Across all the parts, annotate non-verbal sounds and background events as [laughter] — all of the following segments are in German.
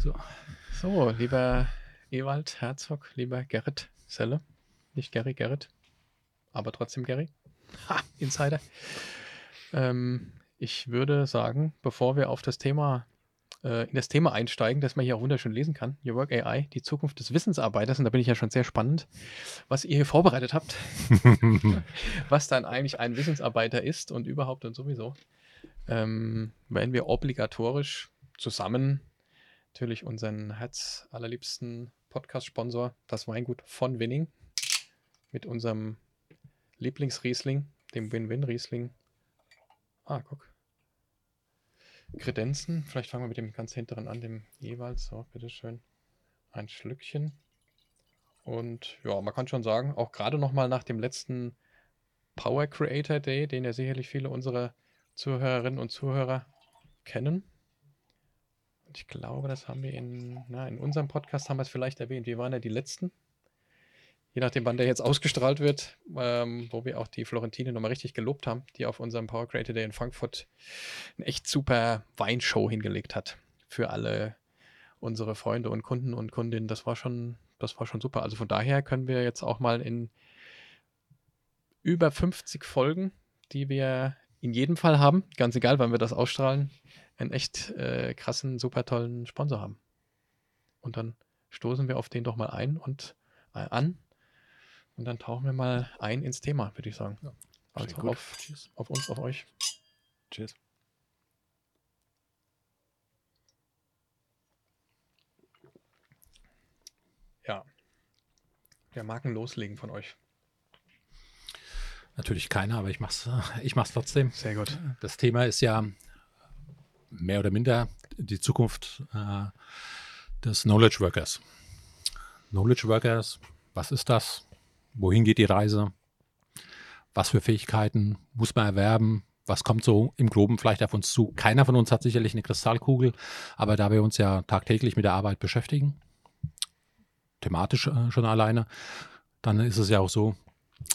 So. so, lieber Ewald Herzog, lieber Gerrit Selle, nicht Gary Gerrit, aber trotzdem Gary. Ha, Insider. Ähm, ich würde sagen, bevor wir auf das Thema äh, in das Thema einsteigen, das man hier auch wunderschön lesen kann. Your Work AI, die Zukunft des Wissensarbeiters. Und da bin ich ja schon sehr spannend, was ihr hier vorbereitet habt. [laughs] was dann eigentlich ein Wissensarbeiter ist und überhaupt und sowieso. Ähm, werden wir obligatorisch zusammen natürlich unseren Herz allerliebsten Podcast-Sponsor, das Weingut von Winning, mit unserem Lieblingsriesling, dem Win-Win-Riesling. Ah, guck. Kredenzen. Vielleicht fangen wir mit dem ganz hinteren an, dem jeweils. So, bitteschön. Ein Schlückchen. Und ja, man kann schon sagen, auch gerade nochmal nach dem letzten Power Creator Day, den ja sicherlich viele unserer Zuhörerinnen und Zuhörer kennen. Ich glaube, das haben wir in, na, in unserem Podcast haben wir es vielleicht erwähnt. Wir waren ja die Letzten je nachdem, wann der jetzt ausgestrahlt wird, ähm, wo wir auch die Florentine nochmal richtig gelobt haben, die auf unserem Power Creator Day in Frankfurt eine echt super Weinshow hingelegt hat für alle unsere Freunde und Kunden und Kundinnen. Das war schon, das war schon super. Also von daher können wir jetzt auch mal in über 50 Folgen, die wir in jedem Fall haben, ganz egal, wann wir das ausstrahlen, einen echt äh, krassen, super tollen Sponsor haben. Und dann stoßen wir auf den doch mal ein und äh, an und dann tauchen wir mal ein ins Thema, würde ich sagen. Ja, also auf, auf uns, auf euch. Tschüss. Ja. Wer mag ein loslegen von euch? Natürlich keiner, aber ich mach's, [laughs] ich mach's trotzdem. Sehr gut. Das Thema ist ja mehr oder minder die Zukunft äh, des Knowledge Workers. Knowledge Workers, was ist das? Wohin geht die Reise? Was für Fähigkeiten muss man erwerben? Was kommt so im Groben vielleicht auf uns zu? Keiner von uns hat sicherlich eine Kristallkugel, aber da wir uns ja tagtäglich mit der Arbeit beschäftigen, thematisch äh, schon alleine, dann ist es ja auch so,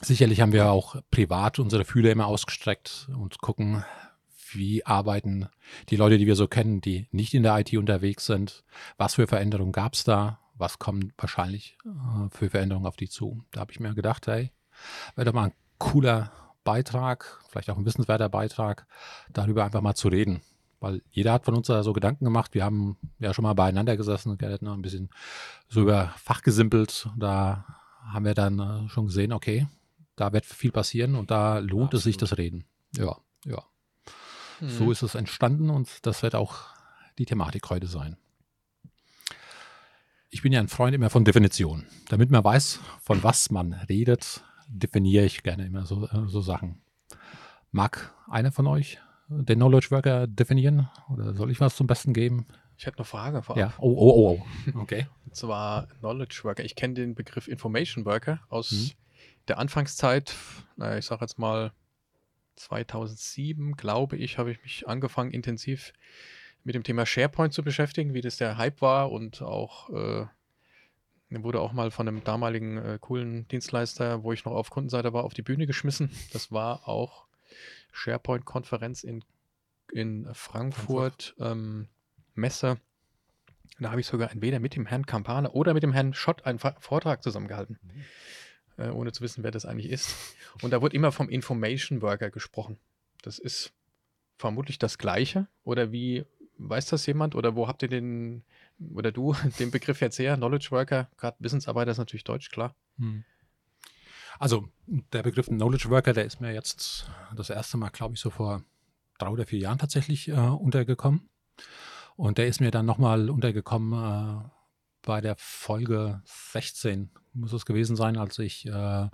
sicherlich haben wir auch privat unsere Fühler immer ausgestreckt und gucken, wie arbeiten die Leute, die wir so kennen, die nicht in der IT unterwegs sind, was für Veränderungen gab es da, was kommt wahrscheinlich äh, für Veränderungen auf die zu. Da habe ich mir gedacht, hey, wäre doch mal ein cooler Beitrag, vielleicht auch ein wissenswerter Beitrag, darüber einfach mal zu reden. Weil jeder hat von uns da so Gedanken gemacht. Wir haben ja schon mal beieinander gesessen, Gerrit, ne, ein bisschen so über Fach gesimpelt. Da haben wir dann äh, schon gesehen, okay, da wird viel passieren und da lohnt Absolut. es sich das Reden. Ja, ja. Mhm. So ist es entstanden und das wird auch die Thematik heute sein ich bin ja ein Freund immer von Definition. Damit man weiß, von was man redet, definiere ich gerne immer so, äh, so Sachen. Mag einer von euch den Knowledge Worker definieren? Oder soll ich was zum Besten geben? Ich hätte eine Frage vorab. Ja. Oh, oh, oh, oh. [laughs] Okay. Und zwar Knowledge Worker. Ich kenne den Begriff Information Worker aus mhm. der Anfangszeit. Naja, ich sage jetzt mal 2007, glaube ich, habe ich mich angefangen, intensiv mit dem Thema SharePoint zu beschäftigen, wie das der Hype war und auch äh, wurde auch mal von einem damaligen äh, coolen Dienstleister, wo ich noch auf Kundenseite war, auf die Bühne geschmissen. Das war auch SharePoint-Konferenz in, in Frankfurt, ähm, Messe. Da habe ich sogar entweder mit dem Herrn Campana oder mit dem Herrn Schott einen Vortrag zusammengehalten, mhm. Äh, ohne zu wissen, wer das eigentlich ist. Und da wurde immer vom Information Worker gesprochen. Das ist vermutlich das Gleiche. Oder wie Weiß das jemand oder wo habt ihr den, oder du, [laughs] den Begriff jetzt her? Knowledge Worker, gerade Wissensarbeiter ist natürlich Deutsch, klar. Hm. Also der Begriff Knowledge Worker, der ist mir jetzt das erste Mal, glaube ich, so vor drei oder vier Jahren tatsächlich äh, untergekommen. Und der ist mir dann nochmal untergekommen äh, bei der Folge 16, muss es gewesen sein, als ich äh,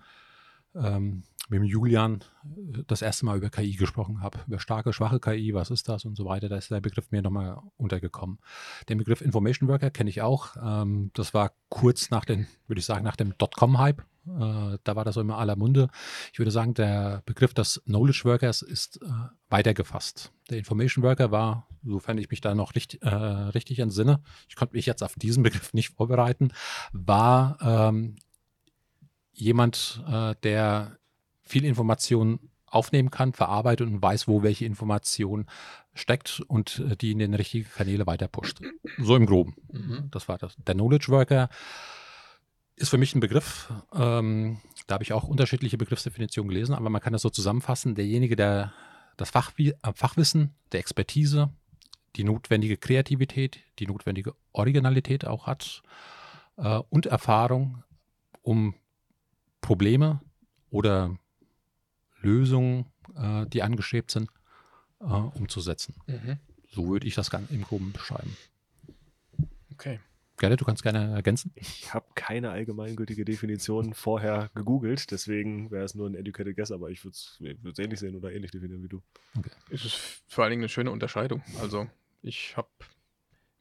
ähm, mit dem Julian äh, das erste Mal über KI gesprochen habe, über starke, schwache KI, was ist das und so weiter. Da ist der Begriff mir nochmal untergekommen. Den Begriff Information Worker kenne ich auch. Ähm, das war kurz nach dem, würde ich sagen, nach dem Dotcom-Hype. Äh, da war das so immer aller Munde. Ich würde sagen, der Begriff des Knowledge Workers ist äh, weitergefasst. Der Information Worker war, sofern ich mich da noch richtig, äh, richtig entsinne, ich konnte mich jetzt auf diesen Begriff nicht vorbereiten, war ähm, jemand, äh, der viel Information aufnehmen kann, verarbeitet und weiß, wo welche Information steckt und äh, die in den richtigen Kanäle weiter pusht. So im Groben. Mhm. Das war das. Der Knowledge Worker ist für mich ein Begriff. Ähm, da habe ich auch unterschiedliche Begriffsdefinitionen gelesen, aber man kann das so zusammenfassen. Derjenige, der das Fachwi äh, Fachwissen, der Expertise, die notwendige Kreativität, die notwendige Originalität auch hat äh, und Erfahrung, um Probleme oder Lösungen, äh, die angestrebt sind, äh, umzusetzen. Mhm. So würde ich das ganz im Groben beschreiben. Okay. Gerrit, du kannst gerne ergänzen. Ich habe keine allgemeingültige Definition vorher gegoogelt, deswegen wäre es nur ein educated guess, aber ich würde es ähnlich sehen oder ähnlich definieren wie du. Es ist vor allen Dingen eine schöne Unterscheidung. Also ich habe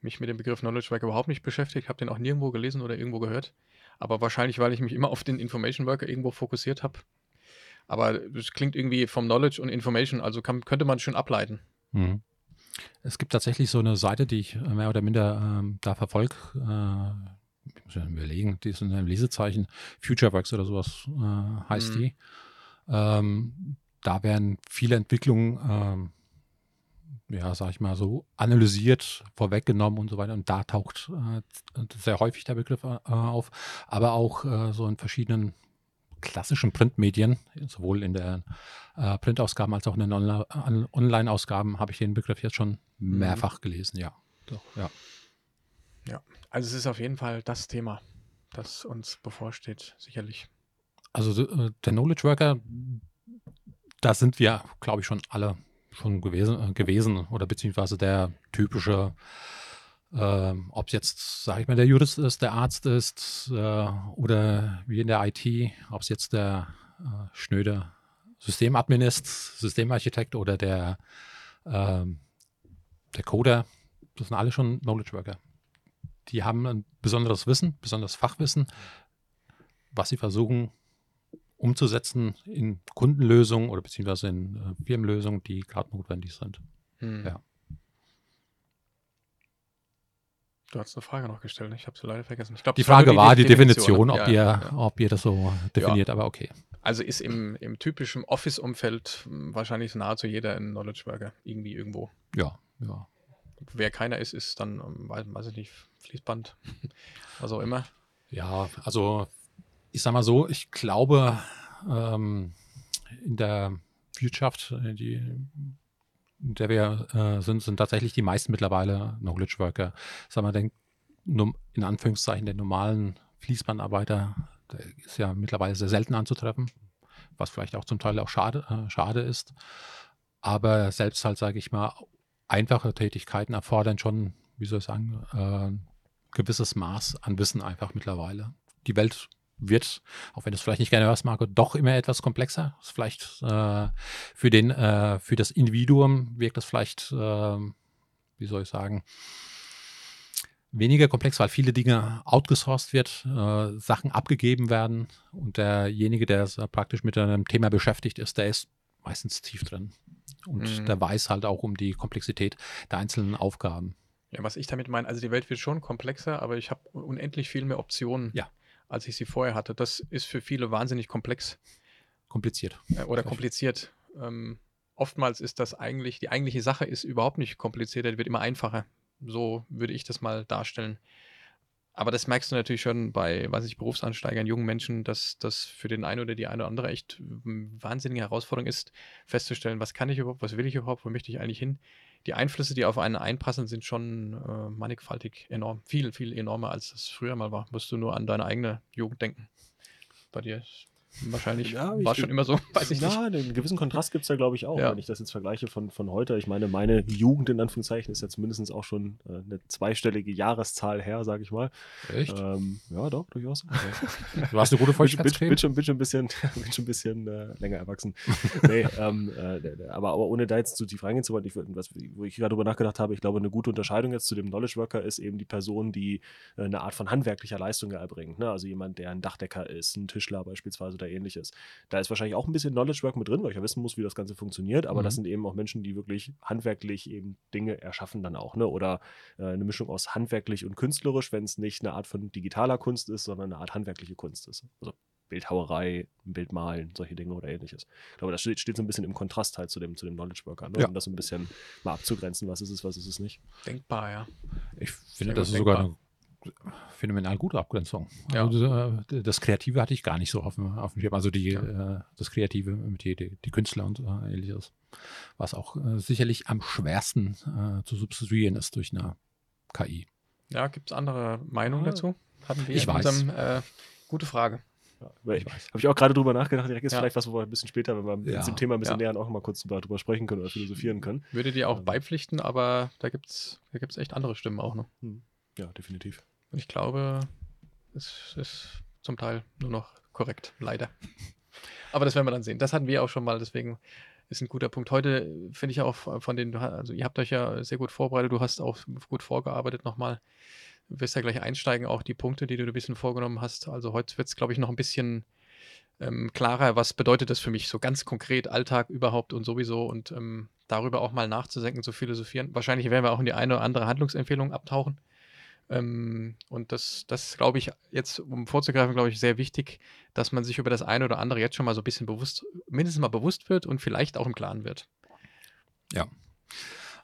mich mit dem Begriff Knowledge Worker überhaupt nicht beschäftigt, habe den auch nirgendwo gelesen oder irgendwo gehört. Aber wahrscheinlich, weil ich mich immer auf den Information Worker irgendwo fokussiert habe. Aber es klingt irgendwie vom Knowledge und Information, also kann, könnte man schön ableiten. Mhm. Es gibt tatsächlich so eine Seite, die ich mehr oder minder ähm, da verfolge. Äh, ich muss ja überlegen, die ist in einem Lesezeichen. FutureWorks oder sowas äh, heißt Mhm. die. Ähm, da werden viele Entwicklungen, ähm, ja, sag ich mal so, analysiert, vorweggenommen und so weiter. Und da taucht äh, sehr häufig der Begriff äh, auf. Aber auch äh, so in verschiedenen klassischen Printmedien, sowohl in den äh, Printausgaben als auch in den Online-Ausgaben, habe ich den Begriff jetzt schon mehrfach gelesen, ja. Doch, ja. Also es ist auf jeden Fall das Thema, das uns bevorsteht, sicherlich. Also äh, der Knowledge Worker, da sind wir, glaube ich, schon alle schon gewesen, äh, gewesen oder beziehungsweise der typische, ähm, ob es jetzt, sage ich mal, der Jurist ist, der Arzt ist äh, oder wie in der IT, ob es jetzt der äh, schnöde Systemadmin ist, Systemarchitekt oder der, ähm, der Coder, das sind alle schon Knowledge Worker. Die haben ein besonderes Wissen, besonderes Fachwissen, was sie versuchen umzusetzen in Kundenlösungen oder beziehungsweise in äh, Firmenlösungen, die gerade notwendig sind. Hm. Ja. Du hast eine Frage noch gestellt, ich habe sie leider vergessen. Ich glaub, Die Frage war die Definition, ne? ob, Ja, ihr, ja. ob ihr das so definiert, aber okay. Also ist im, im typischen Office-Umfeld hm, wahrscheinlich nahezu jeder ein Knowledge Worker, irgendwie irgendwo. Ja, ja. Wer keiner ist, ist dann, ähm, weiß, weiß ich nicht, Fließband, [laughs] was auch immer. Ja, also ich sag mal so, ich glaube, ähm, in der Wirtschaft, äh, die, der wir äh, sind, sind tatsächlich die meisten mittlerweile Knowledge Worker. Sag mal, den, in Anführungszeichen, den normalen Fließbandarbeiter, der ist ja mittlerweile sehr selten anzutreffen, was vielleicht auch zum Teil auch schade, äh, schade ist. Aber selbst halt, sage ich mal, einfache Tätigkeiten erfordern schon, wie soll ich sagen, äh, gewisses Maß an Wissen einfach mittlerweile. Die Welt wird, auch wenn du es vielleicht nicht gerne hörst, Marco, doch immer etwas komplexer. Ist vielleicht äh, für den, äh, für das Individuum wirkt das vielleicht, äh, wie soll ich sagen, weniger komplex, weil viele Dinge outgesourced wird, äh, Sachen abgegeben werden und derjenige, der so praktisch mit einem Thema beschäftigt ist, der ist meistens tief drin. Und Mhm. der weiß halt auch um die Komplexität der einzelnen Aufgaben. Ja, was ich damit meine, also die Welt wird schon komplexer, aber ich habe unendlich viel mehr Optionen, Ja. Als ich sie vorher hatte. Das ist für viele wahnsinnig komplex Kompliziert. äh, oder kompliziert. Ähm, oftmals ist das eigentlich, die eigentliche Sache ist überhaupt nicht komplizierter, die wird immer einfacher. So würde ich das mal darstellen. Aber das merkst du natürlich schon bei, weiß ich, Berufsansteigern, jungen Menschen, dass das für den einen oder die eine oder andere echt ähm, wahnsinnige Herausforderung ist, festzustellen, was kann ich überhaupt, was will ich überhaupt, wo möchte ich eigentlich hin. Die Einflüsse, die auf einen einpassen, sind schon äh, mannigfaltig enorm. Viel, viel enormer, als das früher mal war. Musst du nur an deine eigene Jugend denken. Bei dir wahrscheinlich Ja, war schon immer so, [laughs] weiß ich nicht. Ja, einen gewissen Kontrast gibt es da, glaube ich, auch, Ja. wenn ich das jetzt vergleiche von, von heute. Ich meine, meine Jugend in Anführungszeichen ist jetzt mindestens auch schon äh, eine zweistellige Jahreszahl her, sage ich mal. Echt? Ähm, ja, doch, durchaus. Du hast eine gute bin, bin, bin, Feuchtigkeitscreme? schon, bin schon ein bisschen, [laughs] bin schon ein bisschen äh, länger erwachsen. nee, [laughs] ähm, äh, aber, aber ohne da jetzt zu tief reingehen zu wollen, ich, was, wo ich gerade drüber nachgedacht habe, ich glaube, eine gute Unterscheidung jetzt zu dem Knowledge Worker ist eben die Person, die äh, eine Art von handwerklicher Leistung erbringt. Ne? Also jemand, der ein Dachdecker ist, ein Tischler beispielsweise oder ähnliches. Da ist wahrscheinlich auch ein bisschen Knowledge Work mit drin, weil ich ja wissen muss, wie das Ganze funktioniert, aber Mhm. das sind eben auch Menschen, die wirklich handwerklich eben Dinge erschaffen dann auch. Ne? Oder äh, eine Mischung aus handwerklich und künstlerisch, wenn es nicht eine Art von digitaler Kunst ist, sondern eine Art handwerkliche Kunst ist. Also Bildhauerei, Bild malen, solche Dinge oder ähnliches. Ich glaube, das steht, steht so ein bisschen im Kontrast halt zu dem, zu dem Knowledge Worker, ne? Ja. um das so ein bisschen mal abzugrenzen, was ist es, was ist es nicht. Denkbar, ja. Ich finde, das ist sogar eine phänomenal gute Abgrenzung. Ja. Also, äh, das Kreative hatte ich gar nicht so auf dem, auf dem Schirm. Also die, Ja. äh, das Kreative mit die, die, die Künstler und äh, ähnliches. Was auch sicherlich am schwersten äh, zu substituieren ist durch eine KI. Ja, gibt es andere Meinungen Ah. dazu? Hatten wir Ich in weiß. unserem, äh, gute Frage. Ja. Habe ich auch gerade drüber nachgedacht, direkt ist Ja. vielleicht was, wo wir ein bisschen später, wenn wir Ja. uns dem Thema ein bisschen Ja. nähern, auch mal kurz drüber, drüber sprechen können oder philosophieren können. Würde dir auch Ähm. beipflichten, aber da gibt es da gibt's echt andere Stimmen auch noch. Ja, definitiv. Ich glaube, es ist zum Teil nur noch korrekt, leider. [laughs] Aber das werden wir dann sehen. Das hatten wir auch schon mal, deswegen ist ein guter Punkt. Heute finde ich auch von den, also ihr habt euch ja sehr gut vorbereitet, du hast auch gut vorgearbeitet nochmal. Du wirst ja gleich einsteigen, auch die Punkte, die du ein bisschen vorgenommen hast. Also heute wird es, glaube ich, noch ein bisschen ähm, klarer, was bedeutet das für mich, so ganz konkret, Alltag überhaupt und sowieso und ähm, darüber auch mal nachzudenken, zu philosophieren. Wahrscheinlich werden wir auch in die eine oder andere Handlungsempfehlung abtauchen. Ähm, und das, das glaube ich, jetzt, um vorzugreifen, glaube ich, sehr wichtig, dass man sich über das eine oder andere jetzt schon mal so ein bisschen bewusst, mindestens mal bewusst wird und vielleicht auch im Klaren wird.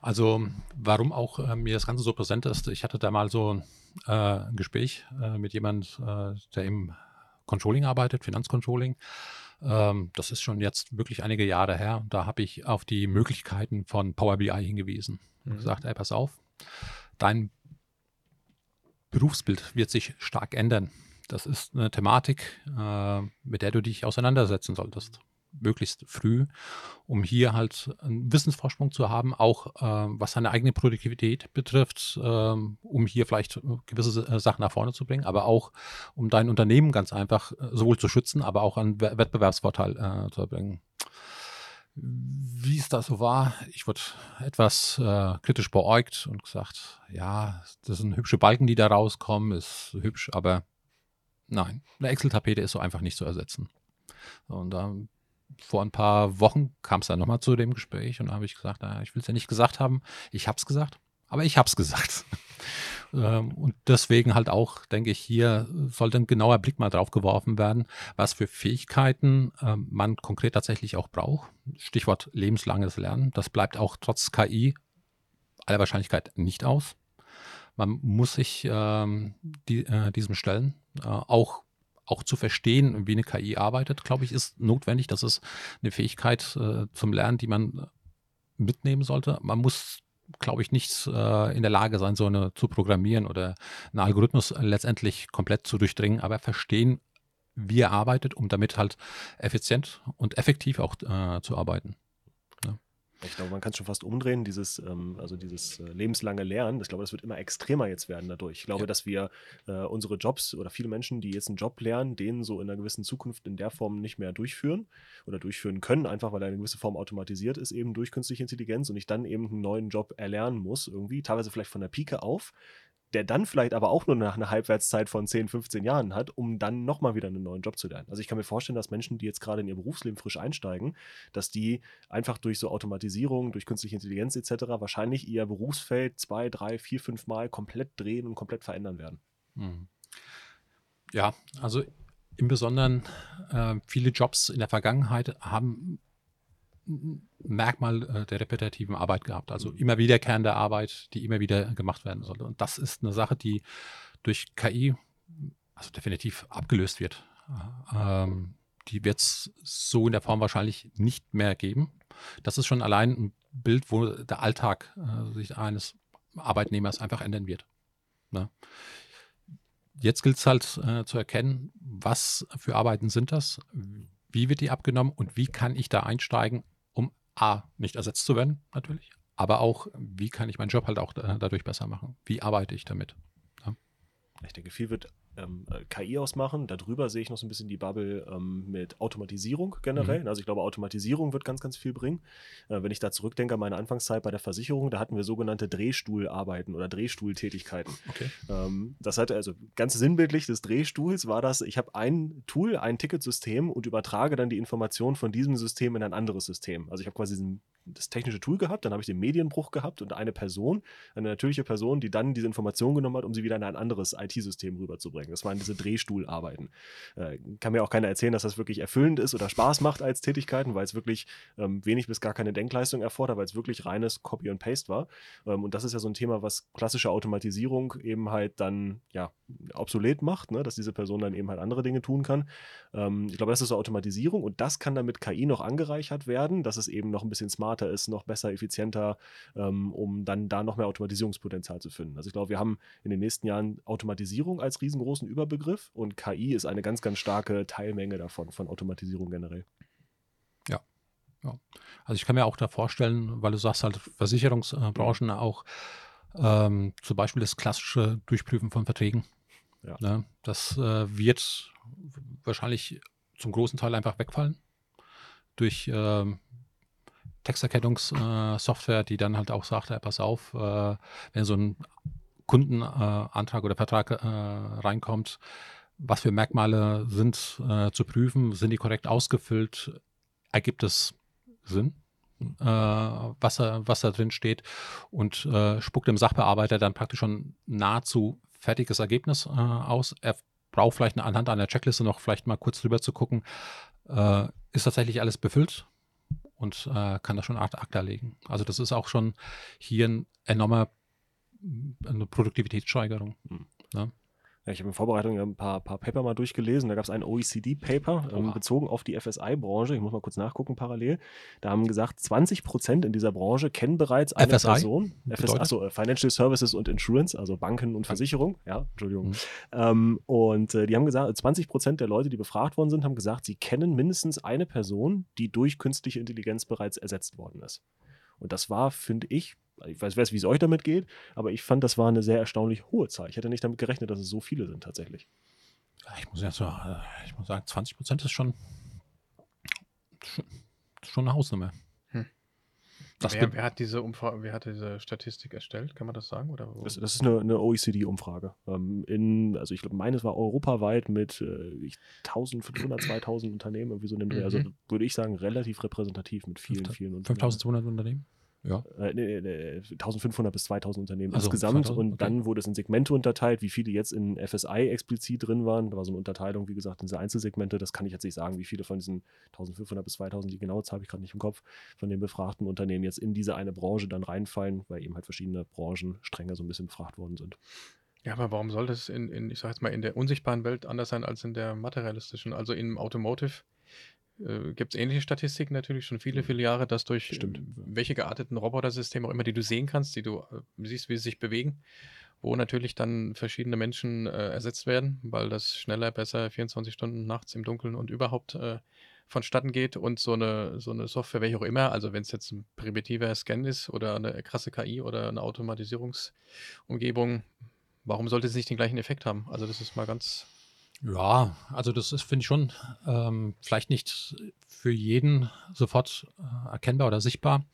Also warum auch äh, mir das Ganze so präsent ist, ich hatte da mal so äh, ein Gespräch äh, mit jemand, äh, der im Controlling arbeitet, Finanzcontrolling. Ähm, das ist schon jetzt wirklich einige Jahre her. Und da habe ich auf die Möglichkeiten von Power BI hingewiesen. Und Mhm. gesagt, ey, pass auf, dein Berufsbild wird sich stark ändern. Das ist eine Thematik, äh, mit der du dich auseinandersetzen solltest. Möglichst früh, um hier halt einen Wissensvorsprung zu haben, auch äh, was seine eigene Produktivität betrifft, ähm, um hier vielleicht gewisse äh, Sachen nach vorne zu bringen, aber auch um dein Unternehmen ganz einfach sowohl zu schützen, aber auch einen We- Wettbewerbsvorteil zu erbringen. Wie es da so war, ich wurde etwas äh, kritisch beäugt und gesagt, ja, das sind hübsche Balken, die da rauskommen, ist hübsch, aber nein, eine Excel-Tapete ist so einfach nicht zu ersetzen. Und ähm, vor ein paar Wochen kam es dann nochmal zu dem Gespräch und da habe ich gesagt, naja, ich will es ja nicht gesagt haben, ich habe es gesagt, aber ich habe es gesagt. Ähm, und deswegen halt auch, denke ich, hier sollte ein genauer Blick mal drauf geworfen werden, was für Fähigkeiten ähm, man konkret tatsächlich auch braucht. Stichwort lebenslanges Lernen. Das bleibt auch trotz KI aller Wahrscheinlichkeit nicht aus. Man muss sich ähm, die, äh, diesem stellen. Äh, auch, auch zu verstehen, wie eine KI arbeitet, glaube ich, ist notwendig. Das ist eine Fähigkeit äh, zum Lernen, die man äh, mitnehmen sollte. Man muss, glaube ich, nicht äh, in der Lage sein, so eine zu programmieren oder einen Algorithmus letztendlich komplett zu durchdringen, aber verstehen, wie er arbeitet, um damit halt effizient und effektiv auch äh, zu arbeiten. Ich glaube, man kann es schon fast umdrehen, dieses, ähm, also dieses äh, lebenslange Lernen. Ich glaube, das wird immer extremer jetzt werden dadurch. Ich glaube, Ja. dass wir äh, unsere Jobs oder viele Menschen, die jetzt einen Job lernen, den so in einer gewissen Zukunft in der Form nicht mehr durchführen oder durchführen können, einfach weil er in einer gewissen Form automatisiert ist, eben durch künstliche Intelligenz und ich dann eben einen neuen Job erlernen muss, irgendwie, teilweise vielleicht von der Pike auf, der dann vielleicht aber auch nur nach einer Halbwertszeit von 10, 15 Jahren hat, um dann nochmal wieder einen neuen Job zu lernen. Also ich kann mir vorstellen, dass Menschen, die jetzt gerade in ihr Berufsleben frisch einsteigen, dass die einfach durch so Automatisierung, durch künstliche Intelligenz etc. wahrscheinlich ihr Berufsfeld zwei, drei, vier, fünf Mal komplett drehen und komplett verändern werden. Mhm. Ja, also im Besonderen äh, viele Jobs in der Vergangenheit haben Merkmal äh, der repetitiven Arbeit gehabt, also Mhm. immer wiederkehrende Arbeit, die immer wieder gemacht werden sollte. Und das ist eine Sache, die durch KI also definitiv abgelöst wird. Ähm, die wird es so in der Form wahrscheinlich nicht mehr geben. Das ist schon allein ein Bild, wo der Alltag äh, sich eines Arbeitnehmers einfach ändern wird. Ne? Jetzt gilt es halt äh, zu erkennen, was für Arbeiten sind das, wie wird die abgenommen und wie kann ich da einsteigen, A, nicht ersetzt zu werden, natürlich, aber auch, wie kann ich meinen Job halt auch äh, dadurch besser machen? Wie arbeite ich damit? Ich denke, viel wird ähm, äh, KI ausmachen. Darüber sehe ich noch so ein bisschen die Bubble ähm, mit Automatisierung generell. Also ich glaube, Automatisierung wird ganz, ganz viel bringen. Äh, wenn ich da zurückdenke an meine Anfangszeit bei der Versicherung, da hatten wir sogenannte Drehstuhlarbeiten oder Drehstuhltätigkeiten. Okay. Ähm, das hatte also ganz sinnbildlich des Drehstuhls war das, ich habe ein Tool, ein Ticketsystem und übertrage dann die Information von diesem System in ein anderes System. Also ich habe quasi diesen das technische Tool gehabt, dann habe ich den Medienbruch gehabt und eine Person, eine natürliche Person, die dann diese Information genommen hat, um sie wieder in ein anderes IT-System rüberzubringen. Das waren diese Drehstuhlarbeiten. Äh, kann mir auch keiner erzählen, dass das wirklich erfüllend ist oder Spaß macht als Tätigkeiten, weil es wirklich ähm, wenig bis gar keine Denkleistung erfordert, weil es wirklich reines Copy and Paste war. Ähm, und das ist ja so ein Thema, was klassische Automatisierung eben halt dann ja obsolet macht, ne? dass diese Person dann eben halt andere Dinge tun kann. Ähm, ich glaube, das ist so Automatisierung und das kann dann mit KI noch angereichert werden, dass es eben noch ein bisschen smarter ist, noch besser, effizienter, ähm, um dann da noch mehr Automatisierungspotenzial zu finden. Also ich glaube, wir haben in den nächsten Jahren Automatisierung als riesengroßen Überbegriff und KI ist eine ganz, ganz starke Teilmenge davon, von Automatisierung generell. Ja. ja. Also ich kann mir auch da vorstellen, weil du sagst halt Versicherungsbranchen auch ähm, zum Beispiel das klassische Durchprüfen von Verträgen. Ja. Ne? Das äh, wird wahrscheinlich zum großen Teil einfach wegfallen durch ähm, Texterkennungssoftware, äh, die dann halt auch sagt, hey, pass auf, äh, wenn so ein Kundenantrag äh, oder Vertrag äh, reinkommt, was für Merkmale sind äh, zu prüfen, sind die korrekt ausgefüllt, ergibt es Sinn? Äh, was, was da drin steht und spuckt dem Sachbearbeiter dann praktisch schon nahezu fertiges Ergebnis aus. Er braucht vielleicht anhand einer Checkliste noch vielleicht mal kurz drüber zu gucken, ist tatsächlich alles befüllt und äh, kann das schon Art Akta legen. Also das ist auch schon hier ein enormer eine Produktivitätssteigerung. Mhm. Ne? Ja, ich habe in Vorbereitung ein paar, paar Paper mal durchgelesen. Da gab es ein OECD-Paper ähm, bezogen auf die FSI-Branche. Ich muss mal kurz nachgucken parallel. Da haben gesagt, 20 Prozent in dieser Branche kennen bereits eine FSI? Person. FS, achso, äh, Financial Services und Insurance, also Banken und Versicherung. Ja, Entschuldigung. Mhm. Ähm, und äh, die haben gesagt, 20 Prozent der Leute, die befragt worden sind, haben gesagt, sie kennen mindestens eine Person, die durch künstliche Intelligenz bereits ersetzt worden ist. Und das war, finde ich, ich weiß, weiß wie es euch damit geht, aber ich fand, das war eine sehr erstaunlich hohe Zahl. Ich hätte nicht damit gerechnet, dass es so viele sind tatsächlich. Ich muss, ja so, ich muss sagen, 20 Prozent ist schon, schon eine Hausnummer. Hm. Wer, wer, hat diese Umfrage, wer hat diese Statistik erstellt? Kann man das sagen? Oder das, das, ist eine, eine OECD-Umfrage. Ähm, also ich glaube, meines war europaweit mit äh, 1500, 2000 Unternehmen, irgendwie so in dem Also mhm. würde ich sagen, relativ repräsentativ mit vielen, vielen Unternehmen. 5200 Unternehmen? Ja. Äh, nee, nee, 1500 bis 2000 Unternehmen also, insgesamt 2000? und okay. dann wurde es in Segmente unterteilt, wie viele jetzt in FSI explizit drin waren. Da war so eine Unterteilung, wie gesagt, in diese Einzelsegmente. Das kann ich jetzt nicht sagen, wie viele von diesen 1500 bis 2000, die genaue Zahl habe ich gerade nicht im Kopf, von den befragten Unternehmen jetzt in diese eine Branche dann reinfallen, weil eben halt verschiedene Branchen strenger so ein bisschen befragt worden sind. Ja, aber warum soll das in, in ich sage jetzt mal, in der unsichtbaren Welt anders sein als in der materialistischen? Also im Automotive äh, gibt es ähnliche Statistiken natürlich schon viele, mhm. viele Jahre, dass durch Stimmt. welche gearteten Robotersysteme auch immer, die du sehen kannst, die du äh, siehst, wie sie sich bewegen, wo natürlich dann verschiedene Menschen äh, ersetzt werden, weil das schneller, besser 24 Stunden nachts im Dunkeln und überhaupt äh, vonstatten geht und so eine, so eine Software, welche auch immer, also wenn es jetzt ein primitiver Scan ist oder eine krasse KI oder eine Automatisierungsumgebung, warum sollte es nicht den gleichen Effekt haben? Also das ist mal ganz ja, also das ist, finde ich schon, ähm, vielleicht nicht für jeden sofort äh, erkennbar oder sichtbar.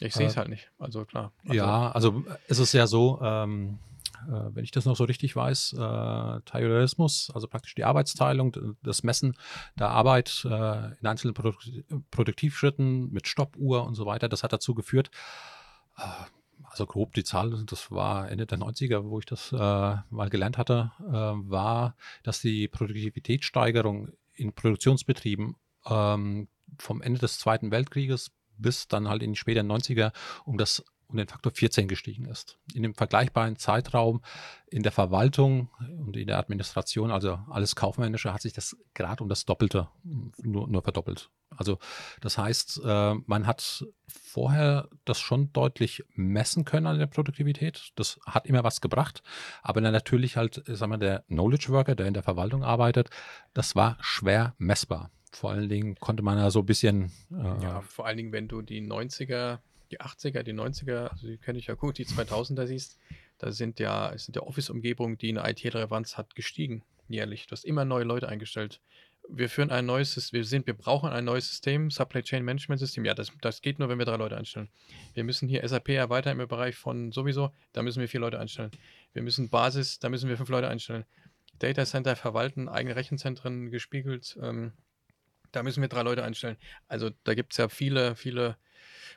Ich sehe es äh, halt nicht, also klar. Also, ja, also es ist ja so, ähm, äh, wenn ich das noch so richtig weiß, äh, Taylorismus, also praktisch die Arbeitsteilung, das Messen der Arbeit äh, in einzelnen Produk Produktivschritten mit Stoppuhr und so weiter, das hat dazu geführt, äh, also grob die Zahl, das war Ende der 90er, wo ich das äh, mal gelernt hatte, äh, war, dass die Produktivitätssteigerung in Produktionsbetrieben ähm, vom Ende des Zweiten Weltkrieges bis dann halt in die späteren 90er um das um den Faktor 14 gestiegen ist. In dem vergleichbaren Zeitraum in der Verwaltung und in der Administration, also alles Kaufmännische, hat sich das gerade um das Doppelte nur, nur verdoppelt. Also das heißt, äh, man hat vorher das schon deutlich messen können an der Produktivität. Das hat immer was gebracht. Aber dann natürlich halt, sagen wir, der Knowledge Worker, der in der Verwaltung arbeitet, das war schwer messbar. Vor allen Dingen konnte man ja so ein bisschen. Äh, ja, vor allen Dingen, wenn du die 90er die 80er, die 90er, also die kenne ich ja gut, die 2000er siehst, da sind ja, sind ja Office-Umgebungen, die eine IT-Relevanz hat, gestiegen jährlich. Du hast immer neue Leute eingestellt. Wir führen ein neues wir sind, wir brauchen ein neues System, Supply Chain Management System. Ja, das, das geht nur, wenn wir drei Leute einstellen. Wir müssen hier SAP erweitern im Bereich von sowieso, da müssen wir vier Leute einstellen. Wir müssen Basis, da müssen wir fünf Leute einstellen. Data Center verwalten, eigene Rechenzentren gespiegelt, ähm, da müssen wir drei Leute einstellen. Also da gibt es ja viele, viele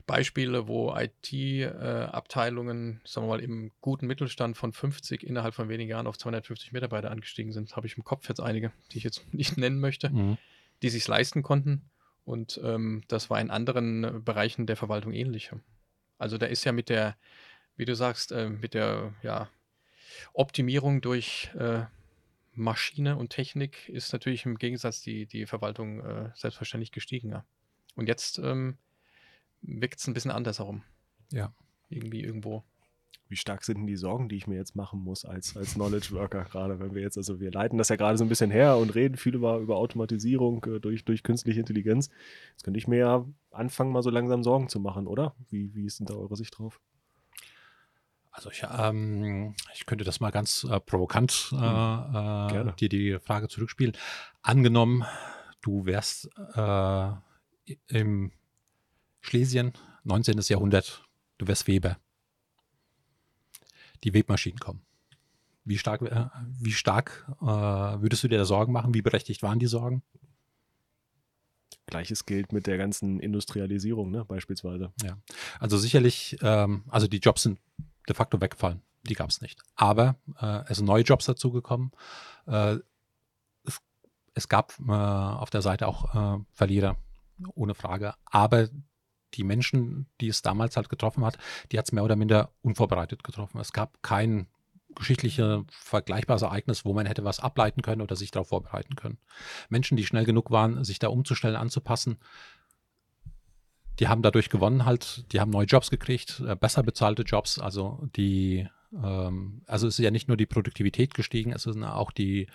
Beispiele, wo IT-Abteilungen, äh, sagen wir mal, im guten Mittelstand von 50 innerhalb von wenigen Jahren auf 250 Mitarbeiter angestiegen sind. Habe ich im Kopf jetzt einige, die ich jetzt [laughs] nicht nennen möchte, mhm. die sich leisten konnten. Und ähm, das war in anderen Bereichen der Verwaltung ähnlich. Also da ist ja mit der, wie du sagst, äh, mit der ja, Optimierung durch äh, Maschine und Technik ist natürlich im Gegensatz die, die Verwaltung äh, selbstverständlich gestiegen. Ja. Und jetzt ähm, wirkt es ein bisschen anders herum. Ja. Irgendwie irgendwo. Wie stark sind denn die Sorgen, die ich mir jetzt machen muss als, als Knowledge Worker, gerade wenn wir jetzt, also wir leiten das ja gerade so ein bisschen her und reden viel über, über Automatisierung äh, durch, durch künstliche Intelligenz. Jetzt könnte ich mir ja anfangen, mal so langsam Sorgen zu machen, oder? Wie, wie ist denn da eure Sicht drauf? Also ich, ähm, ich könnte das mal ganz äh, provokant äh, hm. äh, dir die Frage zurückspielen. Angenommen, du wärst äh, im Schlesien, 19. Jahrhundert, du wärst Weber. Die Webmaschinen kommen. Wie stark, äh, wie stark äh, würdest du dir da Sorgen machen? Wie berechtigt waren die Sorgen? Gleiches gilt mit der ganzen Industrialisierung, ne, beispielsweise. Ja, also sicherlich, ähm, also die Jobs sind de facto wegfallen. Die gab es nicht. Aber äh, es sind neue Jobs dazugekommen. Äh, es, es, gab äh, auf der Seite auch äh, Verlierer, ohne Frage. Aber die Menschen, die es damals halt getroffen hat, die hat es mehr oder minder unvorbereitet getroffen. Es gab kein geschichtliche vergleichbares Ereignis, wo man hätte was ableiten können oder sich darauf vorbereiten können. Menschen, die schnell genug waren, sich da umzustellen, anzupassen, die haben dadurch gewonnen halt, die haben neue Jobs gekriegt, äh, besser bezahlte Jobs, also die, ähm, also es ist ja nicht nur die Produktivität gestiegen, es sind auch die,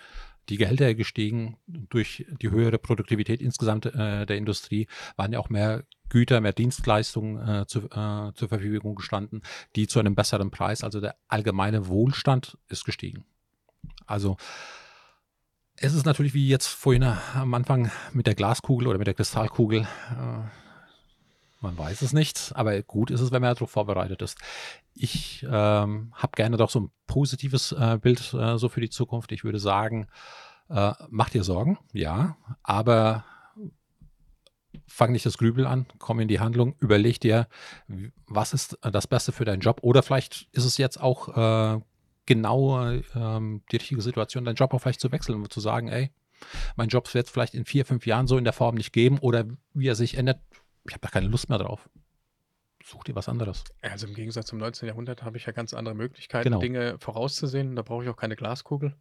die Gehälter gestiegen durch die höhere Produktivität insgesamt äh, der Industrie, waren ja auch mehr Güter, mehr Dienstleistungen äh, zu, äh, zur Verfügung gestanden, die zu einem besseren Preis, also der allgemeine Wohlstand ist gestiegen. Also es ist natürlich wie jetzt vorhin am Anfang mit der Glaskugel oder mit der Kristallkugel. Man weiß es nicht, aber gut ist es, wenn man darauf vorbereitet ist. Ich ähm, habe gerne doch so ein positives äh, Bild äh, so für die Zukunft. Ich würde sagen, äh, mach dir Sorgen, ja, aber fang nicht das Grübel an, komm in die Handlung, überleg dir, was ist das Beste für deinen Job oder vielleicht ist es jetzt auch äh, genau ähm, die richtige Situation, deinen Job auch vielleicht zu wechseln und zu sagen, ey, mein Job wird es vielleicht in vier, fünf Jahren so in der Form nicht geben oder wie er sich ändert, ich habe da keine Lust mehr drauf. Such dir was anderes. Also im Gegensatz zum 19. Jahrhundert habe ich ja ganz andere Möglichkeiten, genau. Dinge vorauszusehen. Da brauche ich auch keine Glaskugel.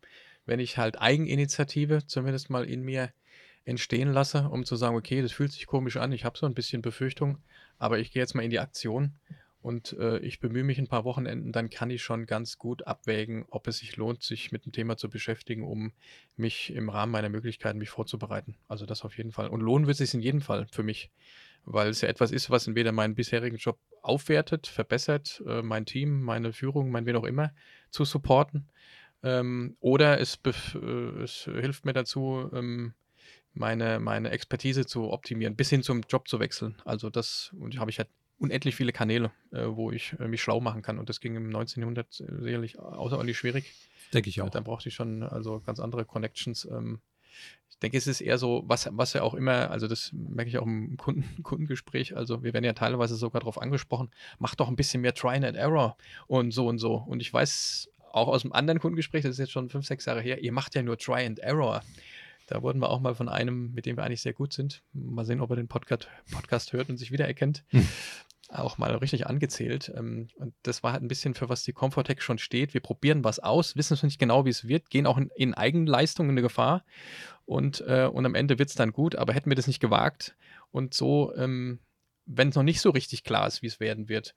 Wenn ich halt Eigeninitiative zumindest mal in mir entstehen lasse, um zu sagen, okay, das fühlt sich komisch an, ich habe so ein bisschen Befürchtung, aber ich gehe jetzt mal in die Aktion und äh, ich bemühe mich ein paar Wochenenden, dann kann ich schon ganz gut abwägen, ob es sich lohnt, sich mit dem Thema zu beschäftigen, um mich im Rahmen meiner Möglichkeiten mich vorzubereiten. Also das auf jeden Fall. Und lohnen wird es sich in jedem Fall für mich weil es ja etwas ist, was entweder meinen bisherigen Job aufwertet, verbessert, äh, mein Team, meine Führung, mein wen auch immer zu supporten. Ähm, oder es, äh, es, hilft mir dazu, ähm, meine, meine Expertise zu optimieren, bis hin zum Job zu wechseln. Also das habe ich halt unendlich viele Kanäle, äh, wo ich äh, mich schlau machen kann. Und das ging im 19. Jahrhundert sicherlich außerordentlich schwierig. Denke ich auch. Da brauchte ich schon also ganz andere Connections. Ähm, ich denke, es ist eher so, was, was ja auch immer, also das merke ich auch im [laughs] Kunden, Kundengespräch, also wir werden ja teilweise sogar darauf angesprochen, mach doch ein bisschen mehr Try and Error und so und so. Und ich weiß auch aus einem anderen Kundengespräch, das ist jetzt schon fünf, sechs Jahre her, ihr macht ja nur Try and Error. Da wurden wir auch mal von einem, mit dem wir eigentlich sehr gut sind, mal sehen, ob er den Podcast, Podcast hört und sich wiedererkennt, hm auch mal richtig angezählt. Ähm, und das war halt ein bisschen für was die Comfortech schon steht. Wir probieren was aus, wissen nicht genau, wie es wird, gehen auch in, in Eigenleistung in eine Gefahr und, äh, und am Ende wird es dann gut. Aber hätten wir das nicht gewagt und so, ähm, wenn es noch nicht so richtig klar ist, wie es werden wird.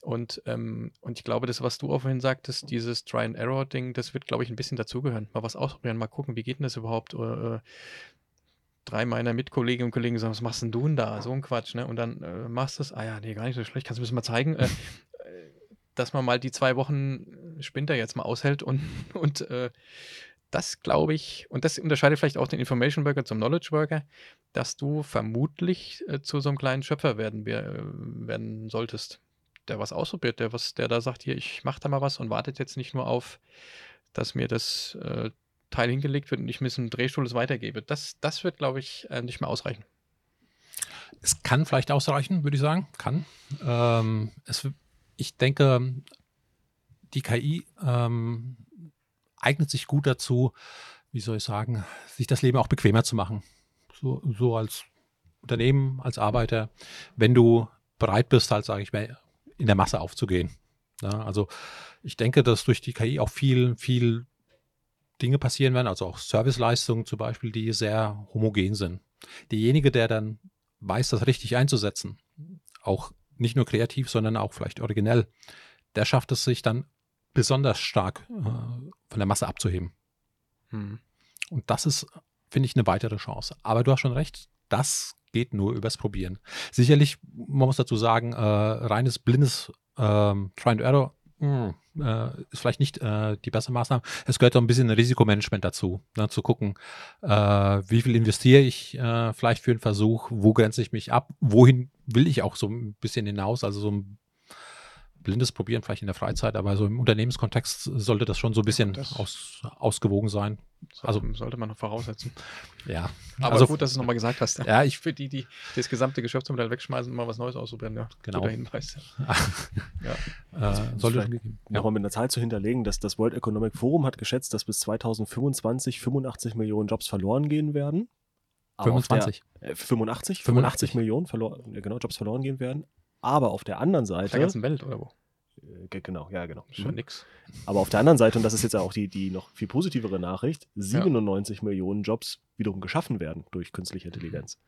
Und, ähm, und ich glaube, das, was du auch vorhin sagtest, dieses Try-and-Error-Ding, das wird, glaube ich, ein bisschen dazugehören. Mal was ausprobieren, mal gucken, wie geht denn das überhaupt? Oder, äh, drei meiner Mitkolleginnen und Kollegen sagen, was machst denn du denn da? So ein Quatsch, ne? Und dann äh, machst du es, ah ja, nee, gar nicht so schlecht, kannst du mir das mal zeigen, äh, äh, dass man mal die zwei Wochen Spinter jetzt mal aushält und, [laughs] und äh, das glaube ich, und das unterscheidet vielleicht auch den Information Worker zum Knowledge Worker, dass du vermutlich äh, zu so einem kleinen Schöpfer werden, werden solltest, der was ausprobiert, der was, der da sagt, hier, ich mache da mal was und wartet jetzt nicht nur auf, dass mir das äh, Teil hingelegt wird und ich mit einem Drehstuhl weitergebe. Das, das wird, glaube ich, äh, nicht mehr ausreichen. Es kann vielleicht ausreichen, würde ich sagen. Kann. Ähm, es, ich denke, die KI ähm, eignet sich gut dazu, wie soll ich sagen, sich das Leben auch bequemer zu machen. So, so als Unternehmen, als Arbeiter, wenn du bereit bist, halt, sage ich mal, in der Masse aufzugehen. Ja, also ich denke, dass durch die KI auch viel, viel Dinge passieren werden, also auch Serviceleistungen zum Beispiel, die sehr homogen sind. Derjenige, der dann weiß, das richtig einzusetzen, auch nicht nur kreativ, sondern auch vielleicht originell, der schafft es sich dann besonders stark äh, von der Masse abzuheben. Hm. Und das ist, finde ich, eine weitere Chance. Aber du hast schon recht, das geht nur übers Probieren. Sicherlich, man muss dazu sagen, äh, reines blindes ähm, Try and Error mh, hm, äh, ist vielleicht nicht äh, die beste Maßnahme. Es gehört auch ein bisschen Risikomanagement dazu, ne, zu gucken, äh, wie viel investiere ich äh, vielleicht für einen Versuch, wo grenze ich mich ab, wohin will ich auch so ein bisschen hinaus, also so ein blindes Probieren vielleicht in der Freizeit, aber so im Unternehmenskontext sollte das schon so ein bisschen aus, ausgewogen sein. Also sollte man noch voraussetzen. Ja. Aber also, gut, dass du es nochmal gesagt hast. Ja, ich für die, die das gesamte Geschäftsmodell wegschmeißen und mal was Neues ausprobieren. Ja, genau. Guter Hinweis. [laughs] ja. Äh, sollte. Nochmal mit einer Zahl zu hinterlegen, dass das World Economic Forum hat geschätzt, dass bis 2025 85 Millionen Jobs verloren gehen werden. 25. Der, äh, 85, 85, 85 Millionen verloren, genau, Jobs verloren gehen werden. Aber auf der anderen Seite. Auf der ganzen Welt, oder wo? Äh, genau, ja, genau. Schon mhm. nix. Aber auf der anderen Seite, und das ist jetzt auch die, die noch viel positivere Nachricht, 97 ja. Millionen Jobs wiederum geschaffen werden durch künstliche Intelligenz.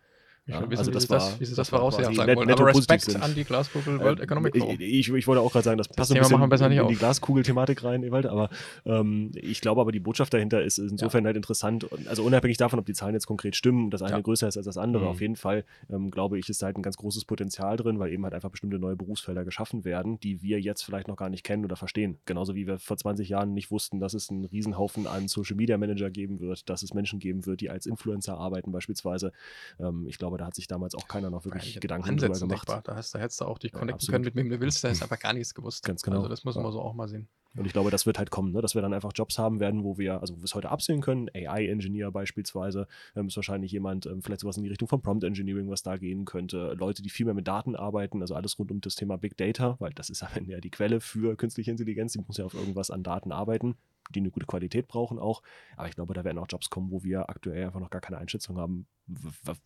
Ja, wissen, also das, war, das, wie sie das voraussehen sagen wollen. Aber Respekt sind. an die Glaskugel World äh, Economic Forum. Ich, ich, wollte auch gerade sagen, das, das passt Thema ein bisschen in, in die Glaskugel-Thematik rein, Ewald, aber ähm, ich glaube aber, die Botschaft dahinter ist insofern ja. halt interessant. Also unabhängig davon, ob die Zahlen jetzt konkret stimmen, das eine ja. größer ist als das andere, mhm. auf jeden Fall ähm, glaube ich, ist da halt ein ganz großes Potenzial drin, weil eben halt einfach bestimmte neue Berufsfelder geschaffen werden, die wir jetzt vielleicht noch gar nicht kennen oder verstehen. Genauso wie wir vor 20 Jahren nicht wussten, dass es einen Riesenhaufen an Social Media Manager geben wird, dass es Menschen geben wird, die als Influencer arbeiten beispielsweise. Ähm, ich glaube, da hat sich damals auch keiner noch wirklich ja, Gedanken drüber gemacht. Da, hast, da hättest du auch dich connecten ja, können mit wem du willst, da ist aber gar nichts gewusst. Ganz genau. Also das muss man so auch mal sehen. Und ich glaube, das wird halt kommen, ne? dass wir dann einfach Jobs haben werden, wo wir, also wo wir es heute absehen können, AI-Engineer beispielsweise, ähm, ist wahrscheinlich jemand, ähm, vielleicht sowas in die Richtung von Prompt Engineering, was da gehen könnte. Leute, die viel mehr mit Daten arbeiten, also alles rund um das Thema Big Data, weil das ist ja die Quelle für künstliche Intelligenz, die muss ja auf irgendwas an Daten arbeiten, die eine gute Qualität brauchen auch. Aber ich glaube, da werden auch Jobs kommen, wo wir aktuell einfach noch gar keine Einschätzung haben.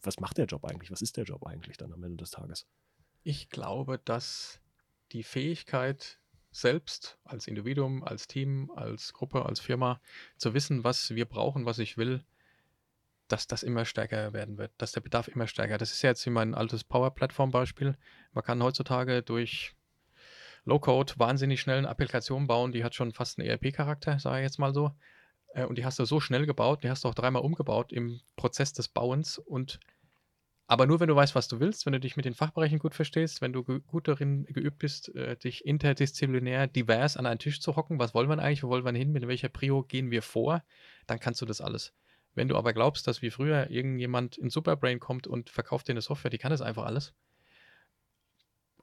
was macht der Job eigentlich? Was ist der Job eigentlich dann am Ende des Tages? Ich glaube, dass die Fähigkeit, selbst als Individuum, als Team, als Gruppe, als Firma zu wissen, was wir brauchen, was ich will, dass das immer stärker werden wird, dass der Bedarf immer stärker. Das ist ja jetzt wie mein altes Power-Plattform-Beispiel. Man kann heutzutage durch Low-Code wahnsinnig schnell eine Applikation bauen, die hat schon fast einen ERP-Charakter, sage ich jetzt mal so. Äh, und die hast du so schnell gebaut, die hast du auch dreimal umgebaut im Prozess des Bauens und aber nur, wenn du weißt, was du willst, wenn du dich mit den Fachbereichen gut verstehst, wenn du gut darin geübt bist, äh, dich interdisziplinär divers an einen Tisch zu hocken, was wollen wir eigentlich, wo wollen wir hin, mit welcher Prio gehen wir vor, dann kannst du das alles. Wenn du aber glaubst, dass wie früher irgendjemand in Superbrain kommt und verkauft dir eine Software, die kann das einfach alles.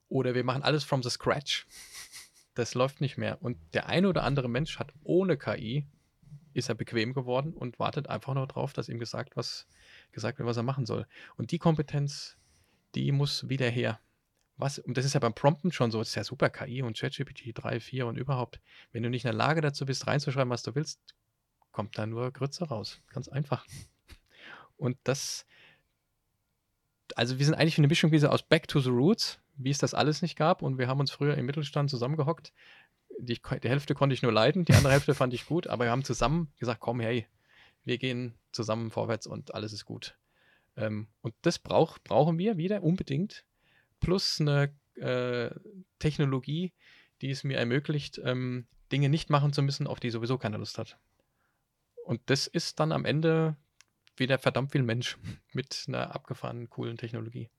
Oder wir machen alles from the scratch. Das läuft nicht mehr. Und der eine oder andere Mensch hat ohne KI, ist er bequem geworden und wartet einfach nur darauf, dass ihm gesagt was gesagt wird, was er machen soll. Und die Kompetenz, die muss wieder her. Was, und das ist ja beim Prompten schon so, das ist ja super, KI und ChatGPT 3, 4 und überhaupt. Wenn du nicht in der Lage dazu bist, reinzuschreiben, was du willst, kommt da nur Grütze raus. Ganz einfach. Und das, also wir sind eigentlich eine Mischung wie aus Back to the Roots, wie es das alles nicht gab. Und wir haben uns früher im Mittelstand zusammengehockt. Die, die Hälfte konnte ich nur leiden, die andere Hälfte fand ich gut, aber wir haben zusammen gesagt, komm, hey, wir gehen zusammen vorwärts und alles ist gut. Ähm, und das brauch, brauchen wir wieder unbedingt. Plus eine äh, Technologie, die es mir ermöglicht, ähm, Dinge nicht machen zu müssen, auf die sowieso keine Lust hat. Und das ist dann am Ende wieder verdammt viel Mensch [laughs] mit einer abgefahrenen, coolen Technologie.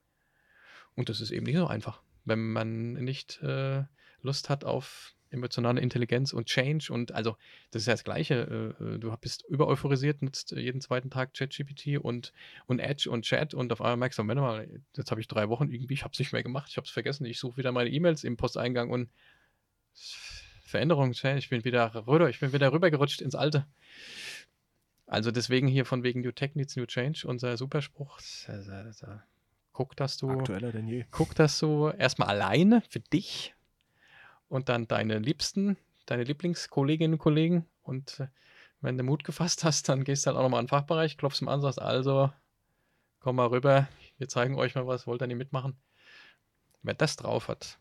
Und das ist eben nicht so einfach, wenn man nicht äh, Lust hat auf emotionale Intelligenz und Change und also das ist ja das Gleiche. Äh, äh, du bist übereuphorisiert, nutzt jeden zweiten Tag ChatGPT und, und Edge und Chat und auf einmal merkst du, Moment mal, jetzt habe ich drei Wochen irgendwie, ich habe es nicht mehr gemacht, ich habe es vergessen, ich suche wieder meine E-Mails im Posteingang und Veränderung, ich bin wieder rüber, ich bin wieder rübergerutscht ins Alte. Also deswegen hier von wegen New Tech needs New Change, unser Superspruch, guck, dass du, Aktueller denn je. guck, dass du erstmal alleine für dich und dann deine Liebsten, deine Lieblingskolleginnen und Kollegen und äh, wenn du Mut gefasst hast, dann gehst du halt auch nochmal an den Fachbereich, klopfst ihm an, sagst, also, komm mal rüber, wir zeigen euch mal was, wollt ihr nicht mitmachen? Wer das drauf hat,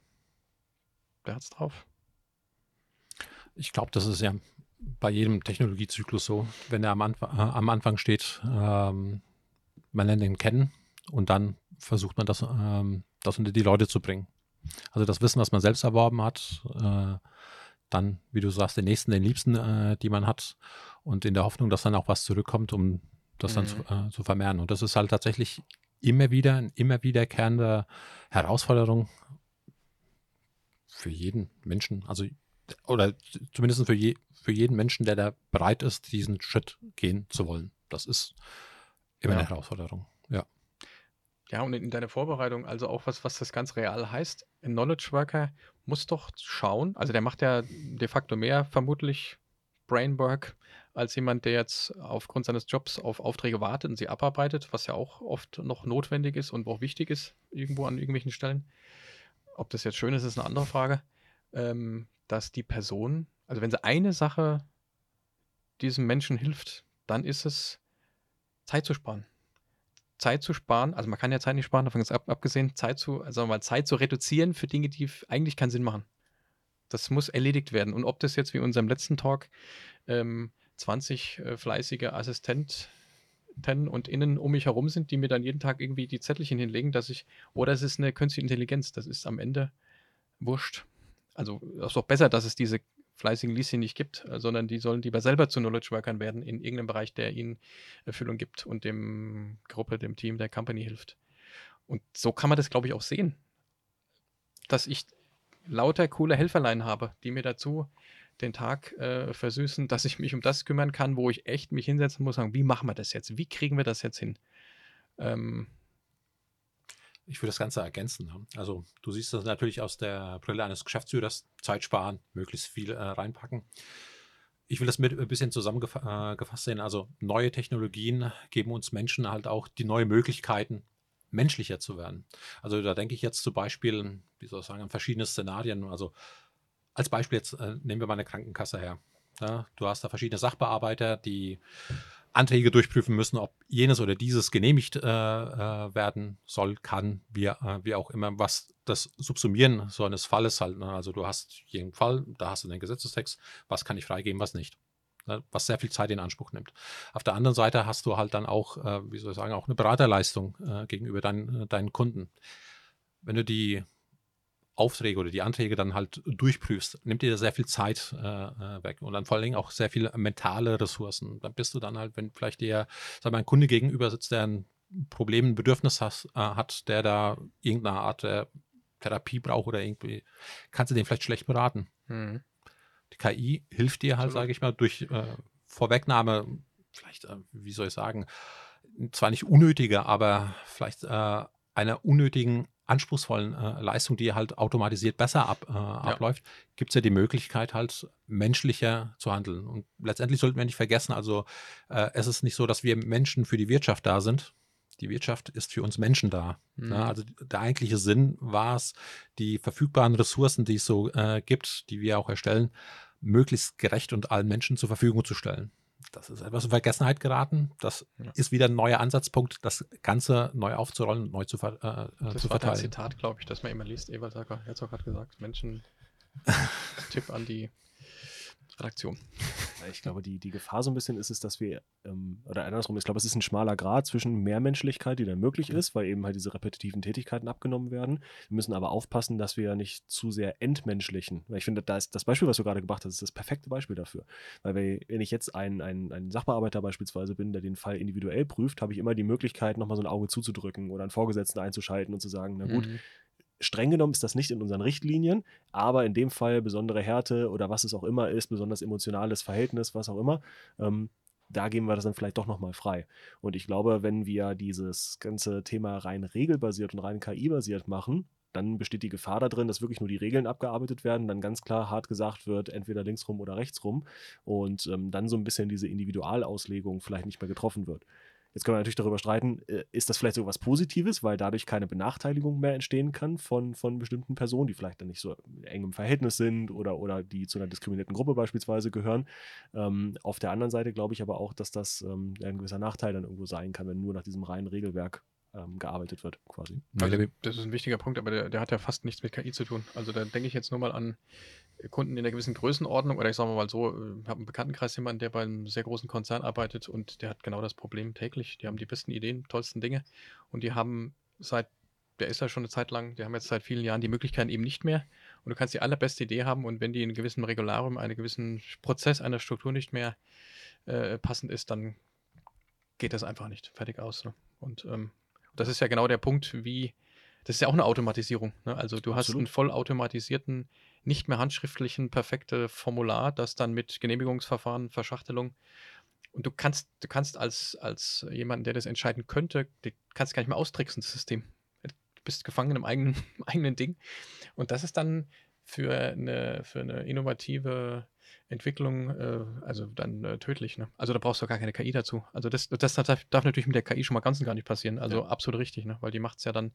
der hat's drauf. Ich glaube, das ist ja bei jedem Technologiezyklus so, wenn er am, Anf äh, am Anfang steht, ähm, man lernt ihn kennen und dann versucht man das, ähm, das unter die Leute zu bringen. Also das Wissen, was man selbst erworben hat, äh, dann, wie du sagst, den nächsten, den Liebsten, äh, die man hat und in der Hoffnung, dass dann auch was zurückkommt, um das dann zu, Mhm. äh, zu vermehren. Und das ist halt tatsächlich immer wieder, eine immer wiederkehrende Herausforderung für jeden Menschen, also oder zumindest für, je, für jeden Menschen, der da bereit ist, diesen Schritt gehen zu wollen. Das ist immer Ja. eine Herausforderung. Ja. Und in in deiner Vorbereitung, also auch was, was das ganz real heißt, ein Knowledge Worker muss doch schauen, also der macht ja de facto mehr vermutlich Brainwork als jemand, der jetzt aufgrund seines Jobs auf Aufträge wartet und sie abarbeitet, was ja auch oft noch notwendig ist und auch wichtig ist, irgendwo an irgendwelchen Stellen. Ob das jetzt schön ist, ist eine andere Frage. Ähm, dass die Person, also wenn sie eine Sache diesem Menschen hilft, dann ist es Zeit zu sparen. Zeit zu sparen, also man kann ja Zeit nicht sparen, davon ist ab, abgesehen, Zeit zu, also mal Zeit zu reduzieren für Dinge, die eigentlich keinen Sinn machen. Das muss erledigt werden. Und ob das jetzt wie in unserem letzten Talk ähm, 20 äh, fleißige Assistenten und Innen um mich herum sind, die mir dann jeden Tag irgendwie die Zettelchen hinlegen, dass ich, oder es ist eine künstliche Intelligenz, das ist am Ende wurscht. Also ist doch besser, dass es diese fleißigen Lieschen nicht gibt, äh, sondern die sollen lieber selber zu Knowledge Workern werden in irgendeinem Bereich, der ihnen Erfüllung gibt und dem Gruppe, dem Team, der Company hilft. Und so kann man das, glaube ich, auch sehen. Dass ich lauter coole Helferlein habe, die mir dazu den Tag äh, versüßen, dass ich mich um das kümmern kann, wo ich echt mich hinsetzen muss sagen, wie machen wir das jetzt? Wie kriegen wir das jetzt hin? Ähm, Ich würde das Ganze ergänzen. Ne? Also du siehst das natürlich aus der Brille eines Geschäftsführers, Zeit sparen, möglichst viel äh, reinpacken. Ich will das mit ein bisschen zusammengefasst sehen. Also neue Technologien geben uns Menschen halt auch die neuen Möglichkeiten, menschlicher zu werden. Also da denke ich jetzt zum Beispiel, wie soll ich sagen, an verschiedene Szenarien. Also als Beispiel jetzt äh, nehmen wir mal eine Krankenkasse her. Ja, du hast da verschiedene Sachbearbeiter, die Anträge durchprüfen müssen, ob jenes oder dieses genehmigt äh, äh, werden soll, kann, wie, äh, wie auch immer, was das Subsumieren so eines Falles halt. Ne? Also du hast jeden Fall, da hast du den Gesetzestext, was kann ich freigeben, was nicht. Ne? Was sehr viel Zeit in Anspruch nimmt. Auf der anderen Seite hast du halt dann auch, äh, wie soll ich sagen, auch eine Beraterleistung äh, gegenüber dein, äh, deinen Kunden. Wenn du die Aufträge oder die Anträge dann halt durchprüfst, nimmt dir sehr viel Zeit äh, äh, weg und dann vor allen Dingen auch sehr viele mentale Ressourcen. Dann bist du dann halt, wenn vielleicht dir, sag mal, ein Kunde gegenüber sitzt, der ein Problem, ein Bedürfnis has, äh, hat, der da irgendeine Art der Therapie braucht oder irgendwie, kannst du den vielleicht schlecht beraten. hm. Die KI hilft dir halt, sage ich mal, durch äh, Vorwegnahme, vielleicht, äh, wie soll ich sagen, zwar nicht unnötige, aber vielleicht äh, einer unnötigen, anspruchsvollen äh, Leistung, die halt automatisiert besser ab, äh, abläuft, gibt es ja die Möglichkeit, halt menschlicher zu handeln. Und letztendlich sollten wir nicht vergessen, also äh, es ist nicht so, dass wir Menschen für die Wirtschaft da sind. Die Wirtschaft ist für uns Menschen da. Mhm. Ne? Also der eigentliche Sinn war es, die verfügbaren Ressourcen, die es so äh, gibt, die wir auch erstellen, möglichst gerecht und allen Menschen zur Verfügung zu stellen. Das ist etwas in Vergessenheit geraten. Das Ja. ist wieder ein neuer Ansatzpunkt, das Ganze neu aufzurollen und neu zu, ver äh, äh, Das zu war dein verteilen. Zitat, glaube ich, das man immer liest. Ewald Herzog hat gesagt, Menschen, [laughs] Tipp an die Redaktion. Ja, Ich glaube, die, die Gefahr so ein bisschen ist es, dass wir, ähm, oder andersrum, ich glaube, es ist ein schmaler Grad zwischen Mehrmenschlichkeit, die dann möglich ist, weil eben halt diese repetitiven Tätigkeiten abgenommen werden. Wir müssen aber aufpassen, dass wir nicht zu sehr entmenschlichen. Weil ich finde, da ist das Beispiel, was du gerade gebracht hast, ist das perfekte Beispiel dafür. Weil wenn ich jetzt ein, ein, ein Sachbearbeiter beispielsweise bin, der den Fall individuell prüft, habe ich immer die Möglichkeit, nochmal so ein Auge zuzudrücken oder einen Vorgesetzten einzuschalten und zu sagen, na gut, Mhm. Streng genommen ist das nicht in unseren Richtlinien, aber in dem Fall besondere Härte oder was es auch immer ist, besonders emotionales Verhältnis, was auch immer, ähm, da geben wir das dann vielleicht doch nochmal frei. Und ich glaube, wenn wir dieses ganze Thema rein regelbasiert und rein KI-basiert machen, dann besteht die Gefahr da drin, dass wirklich nur die Regeln abgearbeitet werden, dann ganz klar hart gesagt wird, entweder links rum oder rechts rum und ähm, dann so ein bisschen diese Individualauslegung vielleicht nicht mehr getroffen wird. Jetzt können wir natürlich darüber streiten, äh, ist das vielleicht so was Positives, weil dadurch keine Benachteiligung mehr entstehen kann von, von bestimmten Personen, die vielleicht dann nicht so in engem Verhältnis sind oder, oder die zu einer diskriminierten Gruppe beispielsweise gehören. Ähm, auf der anderen Seite glaube ich aber auch, dass das ähm, ein gewisser Nachteil dann irgendwo sein kann, wenn nur nach diesem reinen Regelwerk ähm, gearbeitet wird, quasi. Also, das ist ein wichtiger Punkt, aber der, der, hat ja fast nichts mit KI zu tun. Also da denke ich jetzt nur mal an Kunden in einer gewissen Größenordnung oder ich sage mal so, ich habe einen Bekanntenkreis jemanden, der bei einem sehr großen Konzern arbeitet und der hat genau das Problem täglich. Die haben die besten Ideen, tollsten Dinge und die haben seit, der ist ja schon eine Zeit lang, die haben jetzt seit vielen Jahren die Möglichkeiten eben nicht mehr und du kannst die allerbeste Idee haben und wenn die in einem gewissen Regularium, einem gewissen Prozess, einer Struktur nicht mehr äh, passend ist, dann geht das einfach nicht. Fertig aus. Ne? Und ähm, das ist ja genau der Punkt, wie, das ist ja auch eine Automatisierung. Ne? Also du Absolut. hast einen vollautomatisierten nicht mehr handschriftlichen perfekte Formular, das dann mit Genehmigungsverfahren, Verschachtelung und du kannst, du kannst als, als jemand, der das entscheiden könnte, du kannst gar nicht mehr austricksen, das System. Du bist gefangen im eigenen, [laughs] eigenen Ding. Und das ist dann für eine, für eine innovative Entwicklung, äh, also dann äh, tödlich. Ne? Also da brauchst du gar keine KI dazu. Also das, das darf, darf, natürlich mit der KI schon mal ganz und gar nicht passieren. Also ja. absolut richtig, ne? weil die macht es ja dann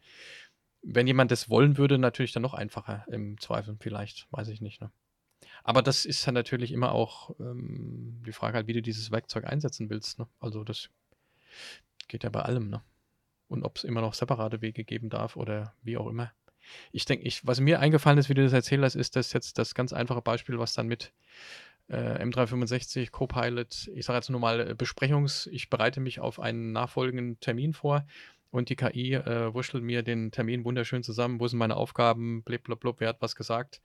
wenn jemand das wollen würde, natürlich dann noch einfacher im Zweifel, vielleicht, weiß ich nicht. Ne? Aber das ist ja natürlich immer auch ähm, die Frage halt, wie du dieses Werkzeug einsetzen willst. Ne? Also das geht ja bei allem. Ne? Und ob es immer noch separate Wege geben darf oder wie auch immer. Ich denke, ich, was mir eingefallen ist, wie du das erzählt hast, ist das jetzt das ganz einfache Beispiel, was dann mit äh, M365, Copilot, ich sage jetzt nur mal äh, Besprechungs, ich bereite mich auf einen nachfolgenden Termin vor und die KI äh, wurschtelt mir den Termin wunderschön zusammen. Wo sind meine Aufgaben? Blablabla, wer hat was gesagt?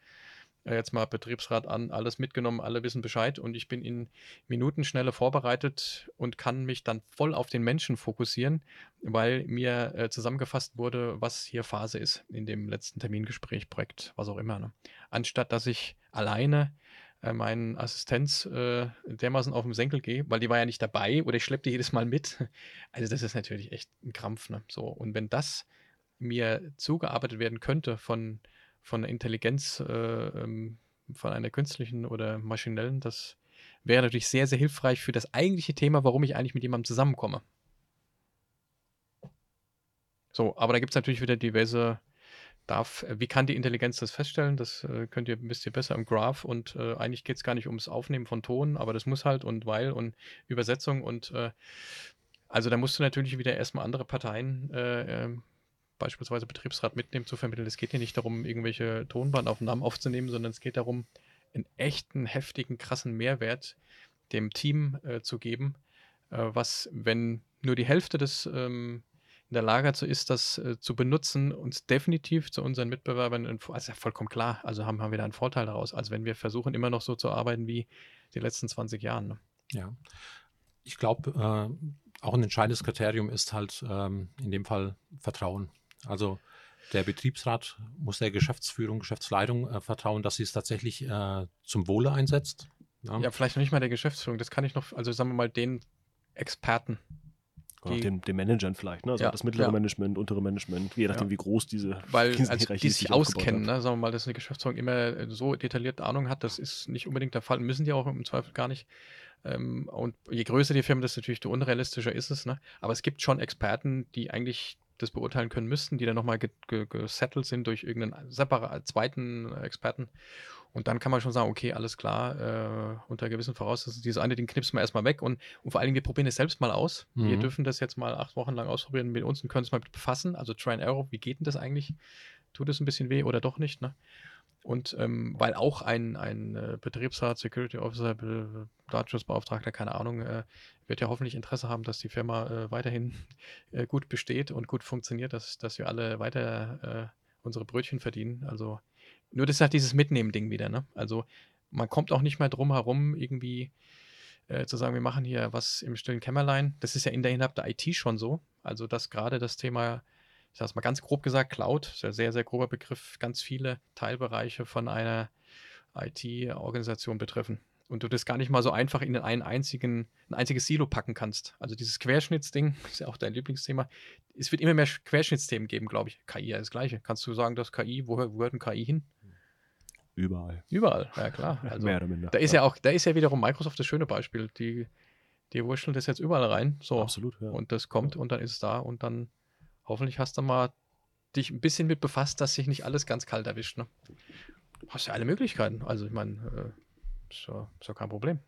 Äh, jetzt mal Betriebsrat an, alles mitgenommen, alle wissen Bescheid und ich bin in Minuten schneller vorbereitet und kann mich dann voll auf den Menschen fokussieren, weil mir äh, zusammengefasst wurde, was hier Phase ist in dem letzten Termingespräch, Projekt, was auch immer. Ne? Anstatt dass ich alleine äh, meinen Assistenz äh, dermaßen auf den Senkel gehe, weil die war ja nicht dabei oder ich schleppe die jedes Mal mit. [laughs] Also das ist natürlich echt ein Krampf. Ne? So, und wenn das mir zugearbeitet werden könnte von, von der Intelligenz, äh, ähm, von einer künstlichen oder maschinellen, das wäre natürlich sehr, sehr hilfreich für das eigentliche Thema, warum ich eigentlich mit jemandem zusammenkomme. So, aber da gibt es natürlich wieder diverse darf, äh, wie kann die Intelligenz das feststellen? Das äh, könnt ihr ein bisschen besser im Graph und äh, eigentlich geht es gar nicht ums Aufnehmen von Ton, aber das muss halt und weil und Übersetzung und äh, also da musst du natürlich wieder erstmal andere Parteien, äh, ähm, beispielsweise Betriebsrat mitnehmen, zu vermitteln. Es geht hier nicht darum, irgendwelche Tonbandaufnahmen aufzunehmen, sondern es geht darum, einen echten, heftigen, krassen Mehrwert dem Team äh, zu geben, was, wenn nur die Hälfte des ähm, in der Lage dazu ist, das äh, zu benutzen, uns definitiv zu unseren Mitbewerbern, also ja vollkommen klar, also haben, haben wir da einen Vorteil daraus, als wenn wir versuchen, immer noch so zu arbeiten wie die letzten 20 Jahre. Ne? Ja, ich glaube, äh, auch ein entscheidendes Kriterium ist halt ähm, in dem Fall Vertrauen. Also der Betriebsrat muss der Geschäftsführung, Geschäftsleitung äh, vertrauen, dass sie es tatsächlich äh, zum Wohle einsetzt. Ja. ja, vielleicht noch nicht mal der Geschäftsführung, das kann ich noch, also sagen wir mal den Experten, die, den, den Managern vielleicht, ne? Also ja, das mittlere ja. Management, untere Management, je nachdem, ja. wie groß diese Weil [laughs] also die sich auskennen, ne? sagen wir mal, dass eine Geschäftsführung immer so detaillierte Ahnung hat, das ist nicht unbedingt der Fall, müssen die auch im Zweifel gar nicht. Ähm, und je größer die Firma, desto natürlich unrealistischer ist es. Ne? Aber es gibt schon Experten, die eigentlich das beurteilen können müssten, die dann nochmal gesettelt sind durch irgendeinen separaten zweiten Experten. Und dann kann man schon sagen, okay, alles klar, äh, unter gewissen Voraussetzungen, diese eine, den knipsen wir erstmal weg und, und vor allen Dingen, wir probieren es selbst mal aus. Mhm. Wir dürfen das jetzt mal acht Wochen lang ausprobieren mit uns und können es mal befassen. Also Try and Error, wie geht denn das eigentlich? Tut es ein bisschen weh oder doch nicht? Ne? Und ähm, weil auch ein, ein äh, Betriebsrat, Security Officer, Be Datenschutzbeauftragter, keine Ahnung, äh, wird ja hoffentlich Interesse haben, dass die Firma äh, weiterhin [laughs] äh, gut besteht und gut funktioniert, dass, dass wir alle weiter äh, unsere Brötchen verdienen. Also nur das ist halt dieses Mitnehmen-Ding wieder, ne? Also man kommt auch nicht mehr drum herum, irgendwie äh, zu sagen, wir machen hier was im stillen Kämmerlein. Das ist ja in der innerhalb der IT schon so. Also, dass gerade das Thema, ich sage es mal ganz grob gesagt, Cloud, ist ja sehr, sehr grober Begriff, ganz viele Teilbereiche von einer IT-Organisation betreffen. Und du das gar nicht mal so einfach in einen einzigen, ein einziges Silo packen kannst. Also dieses Querschnittsding, [laughs] ist ja auch dein Lieblingsthema. Es wird immer mehr Querschnittsthemen geben, glaube ich. KI ja das Gleiche. Kannst du sagen, dass KI, wo, wo hört ein KI hin? Überall. Überall, ja klar. [laughs] Also, Mehr oder minder. Da ist ja. ja auch, da ist ja wiederum Microsoft das schöne Beispiel. Die, die wurschteln das jetzt überall rein. So. Absolut, ja. Und das kommt und dann ist es da und dann hoffentlich hast du mal dich ein bisschen mit befasst, dass sich nicht alles ganz kalt erwischt. Ne? Hast ja alle Möglichkeiten. Also ich meine, äh, ist, ja, kein Problem.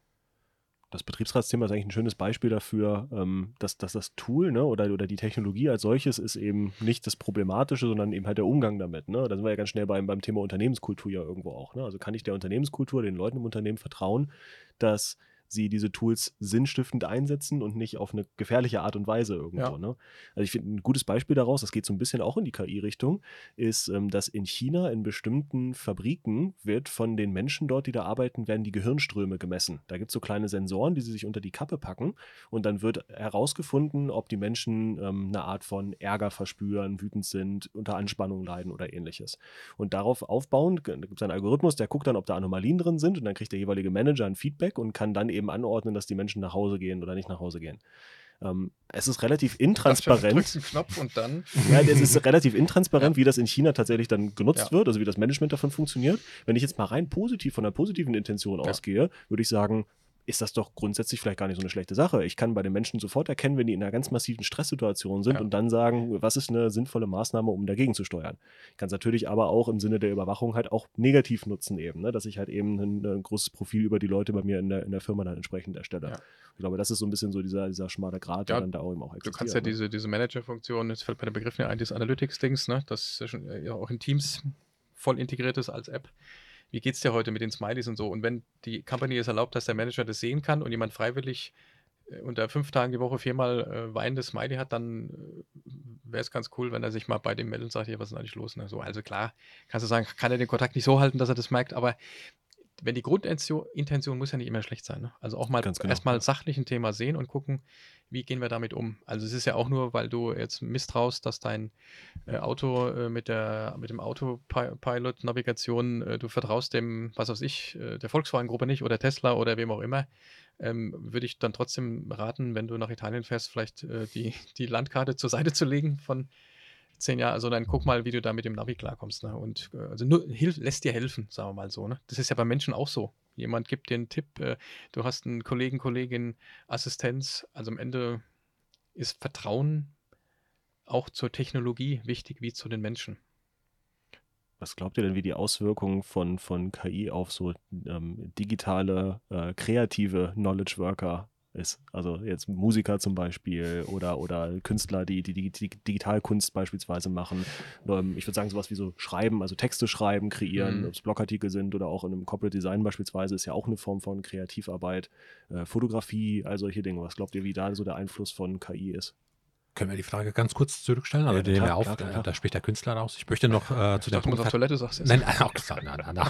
Das Betriebsratsthema ist eigentlich ein schönes Beispiel dafür, ähm, dass, dass das Tool ne, oder, oder die Technologie als solches ist eben nicht das Problematische, sondern eben halt der Umgang damit. Ne? Da sind wir ja ganz schnell beim, beim Thema Unternehmenskultur ja irgendwo auch. Ne? Also kann ich der Unternehmenskultur, den Leuten im Unternehmen vertrauen, dass sie diese Tools sinnstiftend einsetzen und nicht auf eine gefährliche Art und Weise irgendwo. Ja. Ne? Also ich finde ein gutes Beispiel daraus, das geht so ein bisschen auch in die KI-Richtung, ist, ähm, dass in China in bestimmten Fabriken wird von den Menschen dort, die da arbeiten, werden die Gehirnströme gemessen. Da gibt es so kleine Sensoren, die sie sich unter die Kappe packen und dann wird herausgefunden, ob die Menschen ähm, eine Art von Ärger verspüren, wütend sind, unter Anspannung leiden oder ähnliches. Und darauf aufbauend gibt es einen Algorithmus, der guckt dann, ob da Anomalien drin sind und dann kriegt der jeweilige Manager ein Feedback und kann dann eben anordnen, dass die Menschen nach Hause gehen oder nicht nach Hause gehen. Ähm, es ist relativ intransparent. drückst einen Knopf und dann. Ja, es ist relativ intransparent, wie das in China tatsächlich dann genutzt Ja. wird, also wie das Management davon funktioniert. Wenn ich jetzt mal rein positiv von einer positiven Intention Ja. ausgehe, würde ich sagen, ist das doch grundsätzlich vielleicht gar nicht so eine schlechte Sache. Ich kann bei den Menschen sofort erkennen, wenn die in einer ganz massiven Stresssituation sind Ja. und dann sagen, was ist eine sinnvolle Maßnahme, um dagegen zu steuern. Ich kann es natürlich aber auch im Sinne der Überwachung halt auch negativ nutzen eben, ne? dass ich halt eben ein, ein großes Profil über die Leute bei mir in der, in der Firma dann entsprechend erstelle. Ja. Ich glaube, das ist so ein bisschen so dieser, dieser schmale Grat, der Ja, dann da auch eben auch Du existiert. kannst ja ne? diese, diese Manager-Funktion, jetzt fällt mir der Begriff nicht ein, dieses Analytics-Dings, ne? das ja schon äh, ja auch in Teams voll integriert ist als App. Wie geht's dir heute mit den Smileys und so? Und wenn die Company es erlaubt, dass der Manager das sehen kann und jemand freiwillig äh, unter fünf Tagen die Woche viermal äh, weinendes Smiley hat, dann äh, wäre es ganz cool, wenn er sich mal bei dem meldet und sagt, hier, was ist denn eigentlich los? Ne? So, also klar, kannst du sagen, kann er den Kontakt nicht so halten, dass er das merkt, aber wenn die Grundintention Intention muss ja nicht immer schlecht sein. Ne? Also auch mal genau, erstmal sachlich ein Thema sehen und gucken, wie gehen wir damit um. Also es ist ja auch nur, weil du jetzt misstraust, dass dein äh, Auto äh, mit der mit dem Autopilot-Navigation, äh, du vertraust dem, was weiß ich, äh, der Volkswagen-Gruppe nicht oder Tesla oder wem auch immer, ähm, würde ich dann trotzdem raten, wenn du nach Italien fährst, vielleicht äh, die, die Landkarte zur Seite zu legen von zehn Jahren. Also dann guck mal, wie du da mit dem Navi klarkommst. Ne? Und äh, also nur hilf, lässt dir helfen, sagen wir mal so. Ne? Das ist ja bei Menschen auch so. Jemand gibt dir einen Tipp, äh, du hast einen Kollegen, Kollegin, Assistenz. Also am Ende ist Vertrauen auch zur Technologie wichtig wie zu den Menschen. Was glaubt ihr denn, wie die Auswirkungen von, von KI auf so ähm, digitale, äh, kreative Knowledge Worker ist? Also jetzt Musiker zum Beispiel oder, oder Künstler, die, die, die, die Digitalkunst beispielsweise machen. Ähm, ich würde sagen, sowas wie so Schreiben, also Texte schreiben, kreieren, Mhm. ob es Blogartikel sind oder auch in einem Corporate Design beispielsweise, ist ja auch eine Form von Kreativarbeit. Äh, Fotografie, all solche Dinge. Was glaubt ihr, wie da so der Einfluss von KI ist? Können wir die Frage ganz kurz zurückstellen? Also Ja, nehmen klar, wir auf, klar, klar, äh, klar. da spricht der Künstler raus. Ich möchte noch äh, Ich zu du musst Punkt auf Toilette sagst jetzt. Nein, nein, auch [laughs] nein, nein, nein.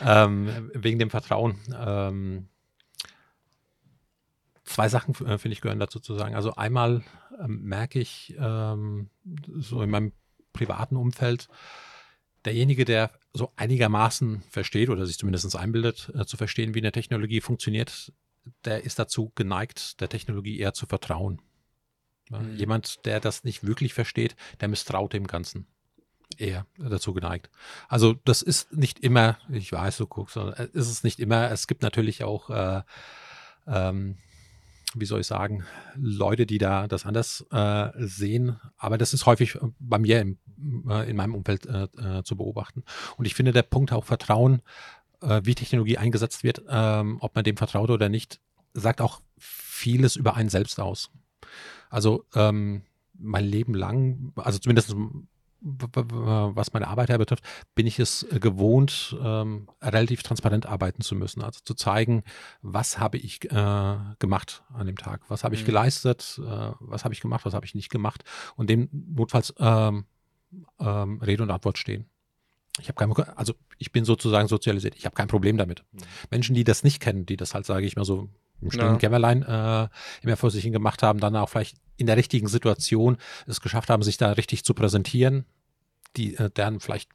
[laughs] ähm, wegen dem Vertrauen. Ähm, zwei Sachen äh, finde ich gehören dazu zu sagen. Also einmal ähm, merke ich ähm, so in meinem privaten Umfeld, derjenige, der so einigermaßen versteht oder sich zumindest einbildet, äh, zu verstehen, wie eine Technologie funktioniert, der ist dazu geneigt, der Technologie eher zu vertrauen. Ja, Mhm. Jemand, der das nicht wirklich versteht, der misstraut dem Ganzen eher dazu geneigt. Also das ist nicht immer, ich weiß, du guckst, sondern es ist es nicht immer. Es gibt natürlich auch, äh, ähm, wie soll ich sagen, Leute, die da das anders äh, sehen. Aber das ist häufig äh, bei mir im, äh, in meinem Umfeld äh, äh, zu beobachten. Und ich finde, der Punkt auch Vertrauen, äh, wie Technologie eingesetzt wird, ähm, ob man dem vertraut oder nicht, sagt auch vieles über einen selbst aus. Also ähm, mein Leben lang, also zumindest was meine Arbeit her betrifft, bin ich es äh, gewohnt, ähm, relativ transparent arbeiten zu müssen. Also zu zeigen, was habe ich äh, gemacht an dem Tag, was habe ich Mhm. geleistet, äh, was habe ich gemacht, was habe ich nicht gemacht und dem notfalls ähm, ähm, Rede und Antwort stehen. Ich habe kein, also ich bin sozusagen sozialisiert. Ich habe kein Problem damit. Mhm. Menschen, die das nicht kennen, die das halt, sage ich mal so, im stillen Ja. Kämmerlein äh, immer vor sich hin gemacht haben, dann auch vielleicht in der richtigen Situation es geschafft haben, sich da richtig zu präsentieren, die äh, deren vielleicht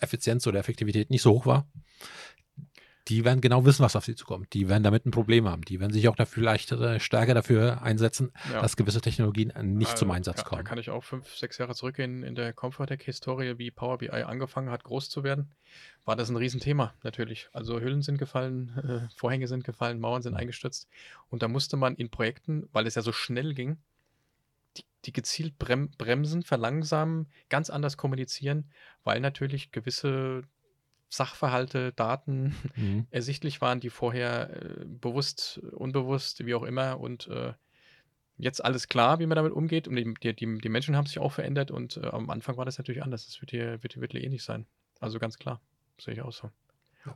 Effizienz oder Effektivität nicht so hoch war. Die werden genau wissen, was auf sie zukommt. Die werden damit ein Problem haben. Die werden sich auch dafür vielleicht äh, stärker dafür einsetzen, Ja. dass gewisse Technologien nicht Also, zum Einsatz ja, Da kommen. kann ich auch fünf, sechs Jahre zurückgehen in der Comfortec-Historie, wie Power BI angefangen hat, groß zu werden. War das ein Riesenthema, natürlich. Also Hüllen sind gefallen, äh, [laughs] Vorhänge sind gefallen, Mauern sind eingestürzt. Und da musste man in Projekten, weil es ja so schnell ging, die, die gezielt brem bremsen, verlangsamen, ganz anders kommunizieren, weil natürlich gewisse Sachverhalte, Daten Mhm. [laughs] ersichtlich waren, die vorher äh, bewusst, unbewusst, wie auch immer und äh, jetzt alles klar, wie man damit umgeht und die, die, die, Menschen haben sich auch verändert und äh, am Anfang war das natürlich anders. Das wird hier, wird, wird hier ähnlich sein. Also ganz klar, sehe ich auch so.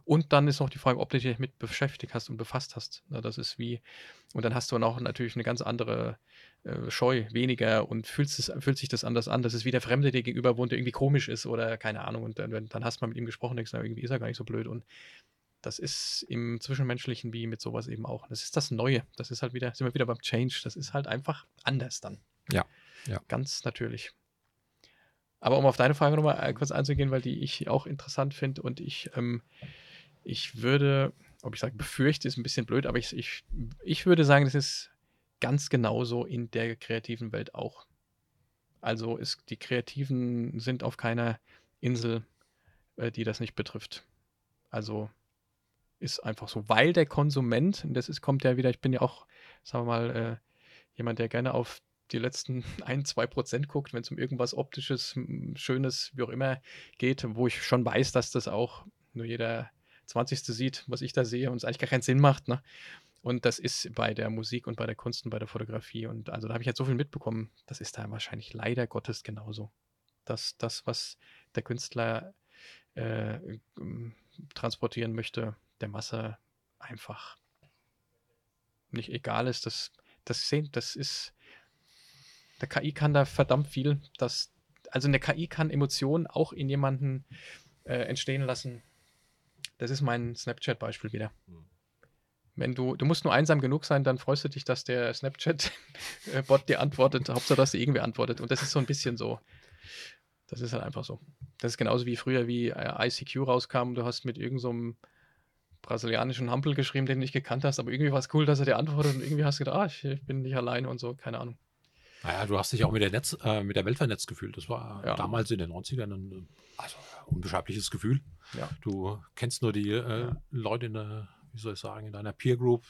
Und dann ist noch die Frage, ob du dich mit beschäftigt hast und befasst hast. Na, das ist wie, und dann hast du auch natürlich eine ganz andere äh, Scheu, weniger und fühlst es, fühlt sich das anders an. Das ist wie der Fremde dir gegenüber wohnt, der irgendwie komisch ist oder keine Ahnung. Und dann, dann hast du mal mit ihm gesprochen und denkst, na, irgendwie ist er gar nicht so blöd. Und das ist im Zwischenmenschlichen wie mit sowas eben auch. Das ist das Neue. Das ist halt wieder, sind wir wieder beim Change. Das ist halt einfach anders dann. Ja, ja. Ganz natürlich. Aber um auf deine Frage nochmal äh, kurz einzugehen, weil die ich auch interessant finde und ich, ähm, ich würde, ob ich sage befürchte, ist ein bisschen blöd, aber ich, ich, ich würde sagen, das ist ganz genauso in der kreativen Welt auch. Also ist, die Kreativen sind auf keiner Insel, äh, die das nicht betrifft. Also ist einfach so, weil der Konsument, und das ist, kommt ja wieder, ich bin ja auch, sagen wir mal, äh, jemand, der gerne auf die letzten [laughs] ein, zwei Prozent guckt, wenn es um irgendwas Optisches, Schönes, wie auch immer geht, wo ich schon weiß, dass das auch nur jeder 20. sieht, was ich da sehe und es eigentlich gar keinen Sinn macht. Ne? Und das ist bei der Musik und bei der Kunst und bei der Fotografie. Und also da habe ich jetzt so viel mitbekommen, das ist da wahrscheinlich leider Gottes genauso. Dass das, was der Künstler äh, ähm, transportieren möchte, der Masse einfach nicht egal ist. Das, das sehen, das ist. Der KI kann da verdammt viel. Das, also eine KI kann Emotionen auch in jemanden äh, entstehen lassen. Das ist mein Snapchat-Beispiel wieder. Hm. Wenn du, du musst nur einsam genug sein, dann freust du dich, dass der Snapchat-Bot [laughs] dir antwortet. Hauptsache, dass dir irgendwer antwortet. Und das ist so ein bisschen so. Das ist halt einfach so. Das ist genauso wie früher, wie äh, ICQ rauskam. Du hast mit irgendeinem brasilianischen Hampel geschrieben, den du nicht gekannt hast, aber irgendwie war es cool, dass er dir antwortet und irgendwie hast du gedacht, ah, ich, ich bin nicht alleine und so, keine Ahnung. Naja, du hast dich auch mit der, Netz, äh, mit der Welt vernetzt gefühlt. Das war Ja. damals in den 90ern ein äh, also, unbeschreibliches Gefühl. Ja. Du kennst nur die äh, Ja. Leute in der, wie soll ich sagen, in deiner Peer Group,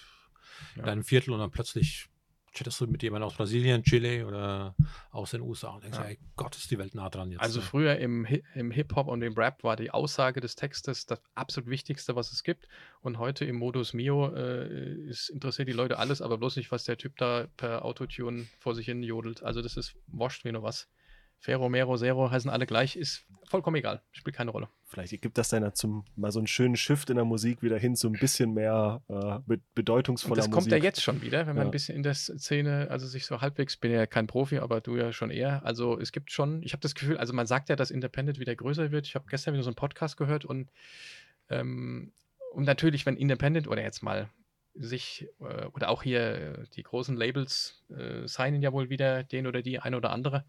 in Ja. deinem Viertel und dann plötzlich chattest du mit jemandem aus Brasilien, Chile oder aus den USA und denkst, Ja. ey Gott, ist die Welt nah dran jetzt. Also ne? früher im, im Hip-Hop und im Rap war die Aussage des Textes das absolut Wichtigste, was es gibt. Und heute im Modus Mio äh, ist, interessiert die Leute alles, aber bloß nicht, was der Typ da per Autotune vor sich hin jodelt. Also das ist wascht wie nur was. Ferro, Mero, Zero heißen alle gleich, ist vollkommen egal, spielt keine Rolle. Vielleicht gibt das dann ja zum mal so einen schönen Shift in der Musik wieder hin zu ein bisschen mehr äh, Und bedeutungsvoller das Musik. kommt ja jetzt schon wieder, wenn man Ja. ein bisschen in der Szene, also sich so halbwegs, bin ja kein Profi, aber du ja schon eher. Also es gibt schon, ich habe das Gefühl, also man sagt ja, dass Independent wieder größer wird. Ich habe gestern wieder so einen Podcast gehört und, ähm, und natürlich, wenn Independent oder jetzt mal sich äh, oder auch hier die großen Labels äh, signen ja wohl wieder den oder die eine oder andere,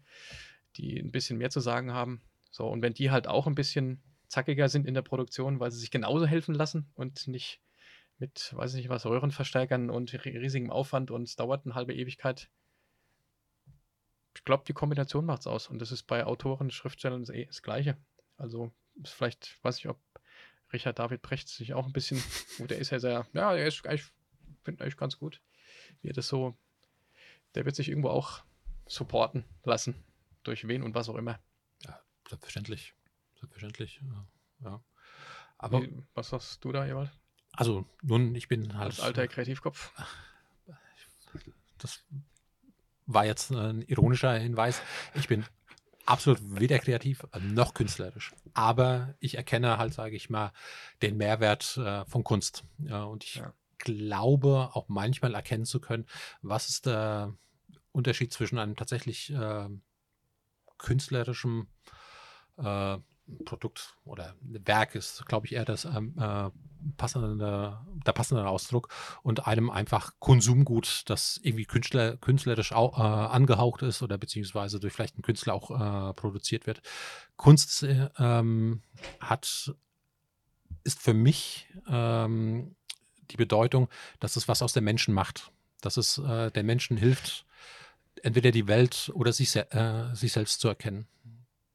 die ein bisschen mehr zu sagen haben. So, und wenn die halt auch ein bisschen zackiger sind in der Produktion, weil sie sich genauso helfen lassen und nicht mit, weiß ich nicht was, Röhrenverstärkern und ri- riesigem Aufwand und es dauert eine halbe Ewigkeit. Ich glaube, die Kombination macht's aus. Und das ist bei Autoren, Schriftstellern das, eh das Gleiche. Also, ist vielleicht, weiß ich, ob Richard David Brecht sich auch ein bisschen, gut, [laughs] der ist ja sehr, ja, der ist eigentlich, finde eigentlich ganz gut, wie er das so, der wird sich irgendwo auch supporten lassen. Durch wen und was auch immer. Selbstverständlich. Selbstverständlich. Ja. ja. Aber, Wie, was sagst du da, Ewald? also, nun, ich bin halt. Als alter Kreativkopf? das war jetzt ein ironischer Hinweis. Ich bin absolut weder kreativ noch künstlerisch. Aber ich erkenne halt, sage ich mal, den Mehrwert äh, von Kunst. Ja, und ich Ja. glaube auch manchmal erkennen zu können, was ist der Unterschied zwischen einem tatsächlich äh, künstlerischen äh, Produkt oder Werk ist, glaube ich, eher das ähm, äh, passende, der passende Ausdruck und einem einfach Konsumgut, das irgendwie Künstler, künstlerisch au, äh, angehaucht ist oder beziehungsweise durch vielleicht einen Künstler auch äh, produziert wird. Kunst äh, ähm, hat ist für mich ähm, die Bedeutung, dass es was aus dem Menschen macht. Dass es äh, den Menschen hilft, entweder die Welt oder sich, äh, sich selbst zu erkennen.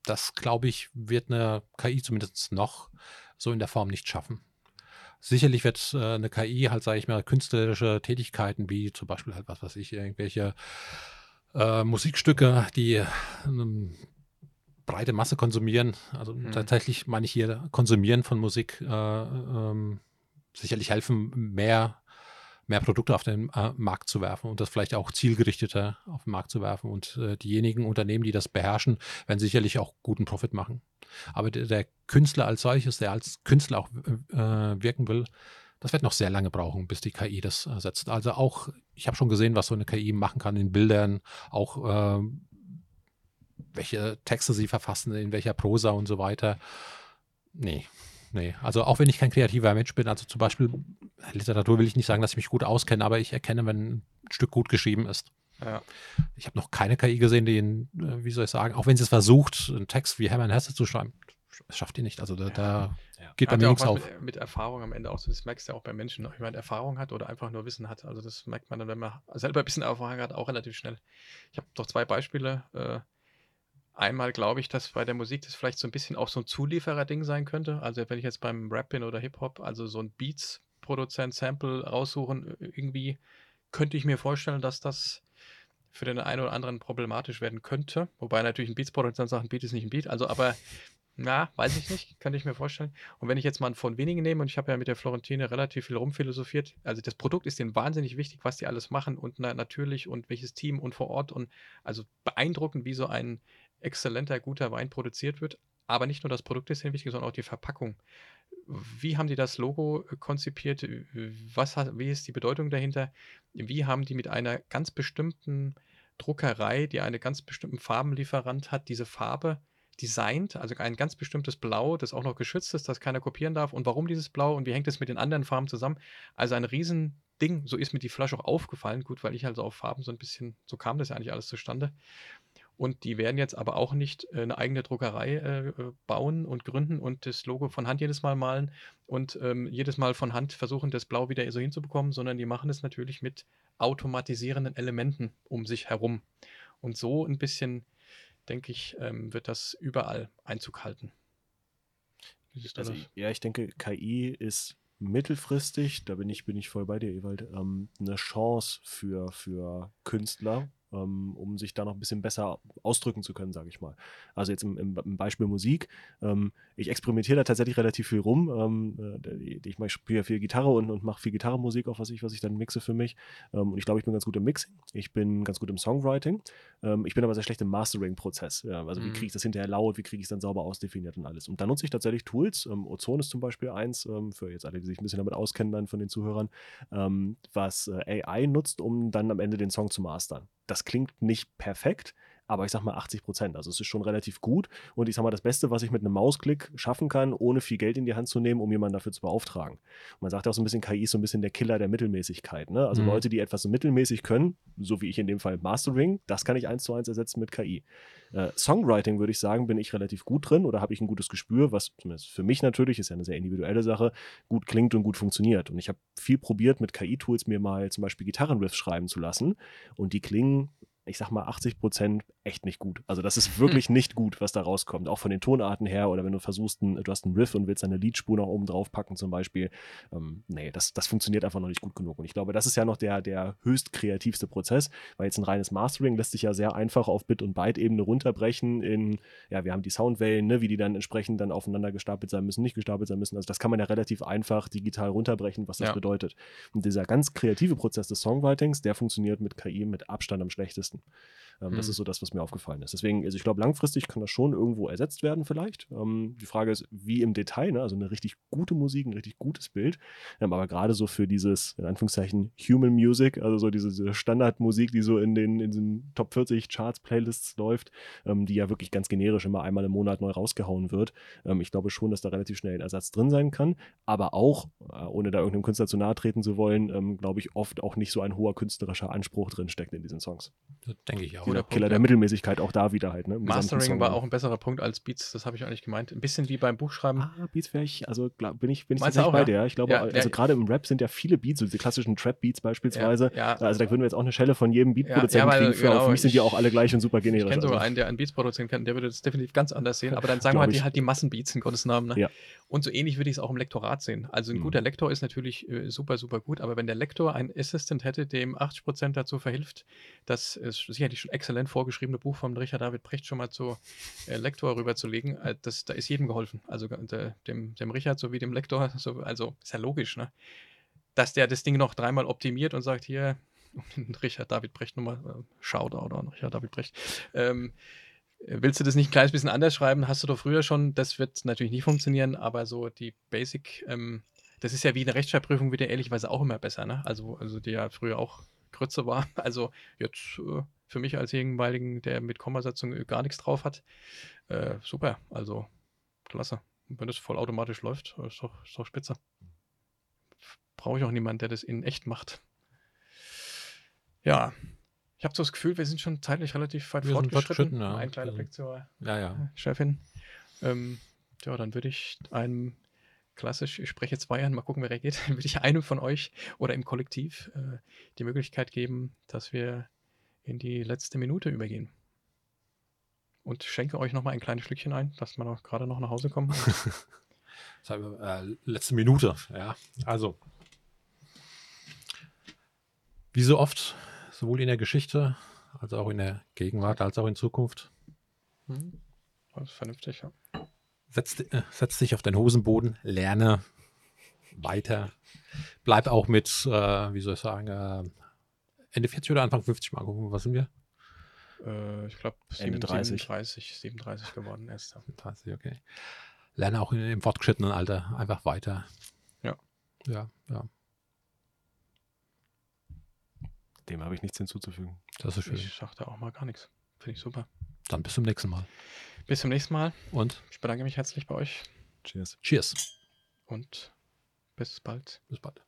Das, glaube ich, wird eine KI zumindest noch so in der Form nicht schaffen. Sicherlich wird äh, eine KI halt, sage ich mal, künstlerische Tätigkeiten wie zum Beispiel halt, was weiß ich, irgendwelche äh, Musikstücke, die eine breite Masse konsumieren. Also mhm. tatsächlich meine ich hier konsumieren von Musik, äh, ähm, sicherlich helfen, mehr mehr Produkte auf den äh, Markt zu werfen und das vielleicht auch zielgerichteter auf den Markt zu werfen. Und äh, diejenigen Unternehmen, die das beherrschen, werden sicherlich auch guten Profit machen. Aber der, der Künstler als solches, der als Künstler auch äh, wirken will, das wird noch sehr lange brauchen, bis die KI das ersetzt. Also auch, ich habe schon gesehen, was so eine KI machen kann in Bildern, auch äh, welche Texte sie verfassen, in welcher Prosa und so weiter. Nee, nee. Also auch wenn ich kein kreativer Mensch bin, also zum Beispiel Literatur will ich nicht sagen, dass ich mich gut auskenne, aber ich erkenne, wenn ein Stück gut geschrieben ist. Ja. Ich habe noch keine KI gesehen, die, in, äh, wie soll ich sagen, auch wenn sie es versucht, einen Text wie Hermann Hesse zu schreiben, schafft die nicht. Also da, ja. da ja. geht bei mir nichts auf. Mit, mit, Erfahrung am Ende auch so, das merkst du ja auch bei Menschen, ob jemand Erfahrung hat oder einfach nur Wissen hat. Also das merkt man dann, wenn man selber ein bisschen Erfahrung hat, auch relativ schnell. Ich habe doch zwei Beispiele. Äh, Einmal glaube ich, dass bei der Musik das vielleicht so ein bisschen auch so ein Zulieferer-Ding sein könnte. Also wenn ich jetzt beim Rap bin oder Hip-Hop, also so ein Beats-Produzent, Sample raussuchen, irgendwie könnte ich mir vorstellen, dass das für den einen oder anderen problematisch werden könnte. Wobei natürlich ein Beats-Produzent sagt, ein Beat ist nicht ein Beat. Also aber, na, weiß ich nicht, könnte ich mir vorstellen. Und wenn ich jetzt mal von wenigen nehme, und ich habe ja mit der Florentine relativ viel rumphilosophiert, also das Produkt ist denen wahnsinnig wichtig, was die alles machen und na, natürlich und welches Team und vor Ort und also beeindruckend, wie so ein exzellenter, guter Wein produziert wird. Aber nicht nur das Produkt ist wichtig, sondern auch die Verpackung. Wie haben die das Logo äh, konzipiert? Was hat, wie ist die Bedeutung dahinter? Wie haben die mit einer ganz bestimmten Druckerei, die einen ganz bestimmten Farbenlieferant hat, diese Farbe designt, also ein ganz bestimmtes Blau, das auch noch geschützt ist, das keiner kopieren darf. Und warum dieses Blau und wie hängt es mit den anderen Farben zusammen? Also ein Riesending. So ist mir die Flasche auch aufgefallen. Gut, weil ich halt so auf Farben so ein bisschen, so kam das ja eigentlich alles zustande. Und die werden jetzt aber auch nicht äh, eine eigene Druckerei äh, äh, bauen und gründen und das Logo von Hand jedes Mal malen und ähm, jedes Mal von Hand versuchen, das Blau wieder so hinzubekommen, sondern die machen es natürlich mit automatisierenden Elementen um sich herum. Und so ein bisschen, denke ich, ähm, wird das überall Einzug halten. Also, ja, ich denke, KI ist mittelfristig, da bin ich, bin ich voll bei dir, Ewald, ähm, eine Chance für, für Künstler, um sich da noch ein bisschen besser ausdrücken zu können, sage ich mal. Also jetzt im, im, Beispiel Musik. Ähm, ich experimentiere da tatsächlich relativ viel rum. Ähm, äh, ich, ich spiele viel Gitarre und, und mache viel Gitarrenmusik, auch was ich, was ich dann mixe für mich. Ähm, und ich glaube, ich bin ganz gut im Mixing. Ich bin ganz gut im Songwriting. Ähm, ich bin aber sehr schlecht im Mastering-Prozess. Also mhm. wie kriege ich das hinterher laut, wie kriege ich es dann sauber ausdefiniert und alles. Und da nutze ich tatsächlich Tools. Ähm, Ozone ist zum Beispiel eins, für jetzt alle, die sich ein bisschen damit auskennen, dann von den Zuhörern, was äh, AI nutzt, um dann am Ende den Song zu mastern das klingt nicht perfekt, aber ich sag mal 80 Prozent. Also es ist schon relativ gut. Und ich sag mal, das Beste, was ich mit einem Mausklick schaffen kann, ohne viel Geld in die Hand zu nehmen, um jemanden dafür zu beauftragen. Und man sagt ja auch so ein bisschen, KI ist so ein bisschen der Killer der Mittelmäßigkeit. Ne? Also mhm. Leute, die etwas so mittelmäßig können, so wie ich in dem Fall Mastering, das kann ich eins zu eins ersetzen mit KI. Äh, Songwriting, würde ich sagen, bin ich relativ gut drin oder habe ich ein gutes Gespür, was zumindest für mich natürlich, ist ja eine sehr individuelle Sache, gut klingt und gut funktioniert. Und ich habe viel probiert, mit KI-Tools mir mal zum Beispiel Gitarrenriffs schreiben zu lassen. Und die klingen ich sag mal, 80 Prozent echt nicht gut. Also das ist wirklich hm. nicht gut, was da rauskommt. Auch von den Tonarten her oder wenn du versuchst, ein, du hast einen Riff und willst eine Leadspur noch oben drauf packen zum Beispiel. Ähm, nee, das, das funktioniert einfach noch nicht gut genug. Und ich glaube, das ist ja noch der, der höchst kreativste Prozess, weil jetzt ein reines Mastering lässt sich ja sehr einfach auf Bit- und Byte-Ebene runterbrechen in, ja, wir haben die Soundwellen, ne, wie die dann entsprechend dann aufeinander gestapelt sein müssen, nicht gestapelt sein müssen. Also das kann man ja relativ einfach digital runterbrechen, was das ja. bedeutet. Und dieser ganz kreative Prozess des Songwritings, der funktioniert mit KI mit Abstand am schlechtesten lassen. Ähm, mhm. Das ist so das, was mir aufgefallen ist. Deswegen, also ich glaube, langfristig kann das schon irgendwo ersetzt werden, vielleicht. Ähm, die Frage ist, wie im Detail, ne? also eine richtig gute Musik, ein richtig gutes Bild. Ähm, aber gerade so für dieses, in Anführungszeichen, Human Music, also so diese, diese Standardmusik, die so in den, in den Top 40 Charts, Playlists läuft, ähm, die ja wirklich ganz generisch immer einmal im Monat neu rausgehauen wird. Ähm, ich glaube schon, dass da relativ schnell ein Ersatz drin sein kann. Aber auch, äh, ohne da irgendeinem Künstler zu nahe treten zu wollen, ähm, glaube ich, oft auch nicht so ein hoher künstlerischer Anspruch drin steckt in diesen Songs. Das denke ich auch. Dieser Punkt, Killer der ja. Mittelmäßigkeit auch da wieder halt. Ne? Mastering war auch ein besserer Punkt als Beats, das habe ich eigentlich gemeint. Ein bisschen wie beim Buchschreiben. Ah, Beats wäre ich, also glaub, bin ich, bin ich Meinst auch, bei ja? dir. Ich glaube, Ja, also gerade im Rap sind ja viele Beats, so diese klassischen Trap-Beats beispielsweise. Also da würden wir jetzt auch eine Schelle von jedem Beat-Produzenten Ja, ja, weil, kriegen. Für, genau, für mich sind die ich- auch alle gleich und super Ich generisch. kenne sogar also. einen, der einen Beats produzieren kann, der würde das definitiv ganz anders sehen. Aber dann sagen wir halt die, ich. halt die Massenbeats in Gottes Namen. Ne? Und so ähnlich würde ich es auch im Lektorat sehen. Also ein Mhm. guter Lektor ist natürlich äh, super, super gut, aber wenn der Lektor einen Assistant hätte, dem 80% dazu verhilft, das ist sicherlich schon exzellent vorgeschriebene Buch von Richard David Brecht schon mal zu äh, Lektor rüberzulegen, äh, das, da ist jedem geholfen. Also äh, der, dem, dem Richard sowie dem Lektor, so, also ist ja logisch, ne? Dass der das Ding noch dreimal optimiert und sagt, hier, [laughs] Richard David Brecht nochmal, äh, Shoutout an Richard David Brecht. Ähm, Willst du das nicht ein kleines bisschen anders schreiben? Hast du doch früher schon. Das wird natürlich nicht funktionieren, aber so die Basic, ähm, das ist ja wie eine Rechtschreibprüfung, wird ja ehrlicherweise auch immer besser, ne? Also, also die ja früher auch Grütze war. Also jetzt äh, für mich als ehemaligen, der mit Kommasetzung äh, gar nichts drauf hat, äh, super. Also klasse. Und wenn das vollautomatisch läuft, äh, ist doch, ist doch spitze. Brauche ich auch niemanden, der das in echt macht. Ja, ich habe so das Gefühl, wir sind schon zeitlich relativ weit Wir fortgeschritten. ja. Ein kleiner Blick zur Ja, ja. Chefin. Ähm, ja, dann würde ich einem klassisch, ich spreche zwei an, mal gucken, wer reagiert, [laughs] dann würde ich einem von euch oder im Kollektiv äh, die Möglichkeit geben, dass wir in die letzte Minute übergehen. Und schenke euch nochmal ein kleines Schlückchen ein, dass wir noch gerade noch nach Hause [laughs] wir, äh, letzte Minute, ja. Also, wie so oft, sowohl in der Geschichte, als auch in der Gegenwart, als auch in Zukunft, Hm, Das ist vernünftig, ja. setz, äh, setz dich auf den Hosenboden, lerne weiter, bleib auch mit, äh, wie soll ich sagen, äh, Ende 40 oder Anfang 50 mal gucken, was sind wir? Äh, ich glaube, Ende 30. 37, 37 geworden erst. ja. 30, okay. Lerne auch in, im fortgeschrittenen Alter einfach weiter. Ja. Ja, ja, Dem habe ich nichts hinzuzufügen. das ist schön. Ich sage da auch mal gar nichts. Finde ich super. Dann bis zum nächsten Mal. Bis zum nächsten Mal. Und Ich bedanke mich herzlich bei euch Cheers. cheers. und bis bald. Bis bald.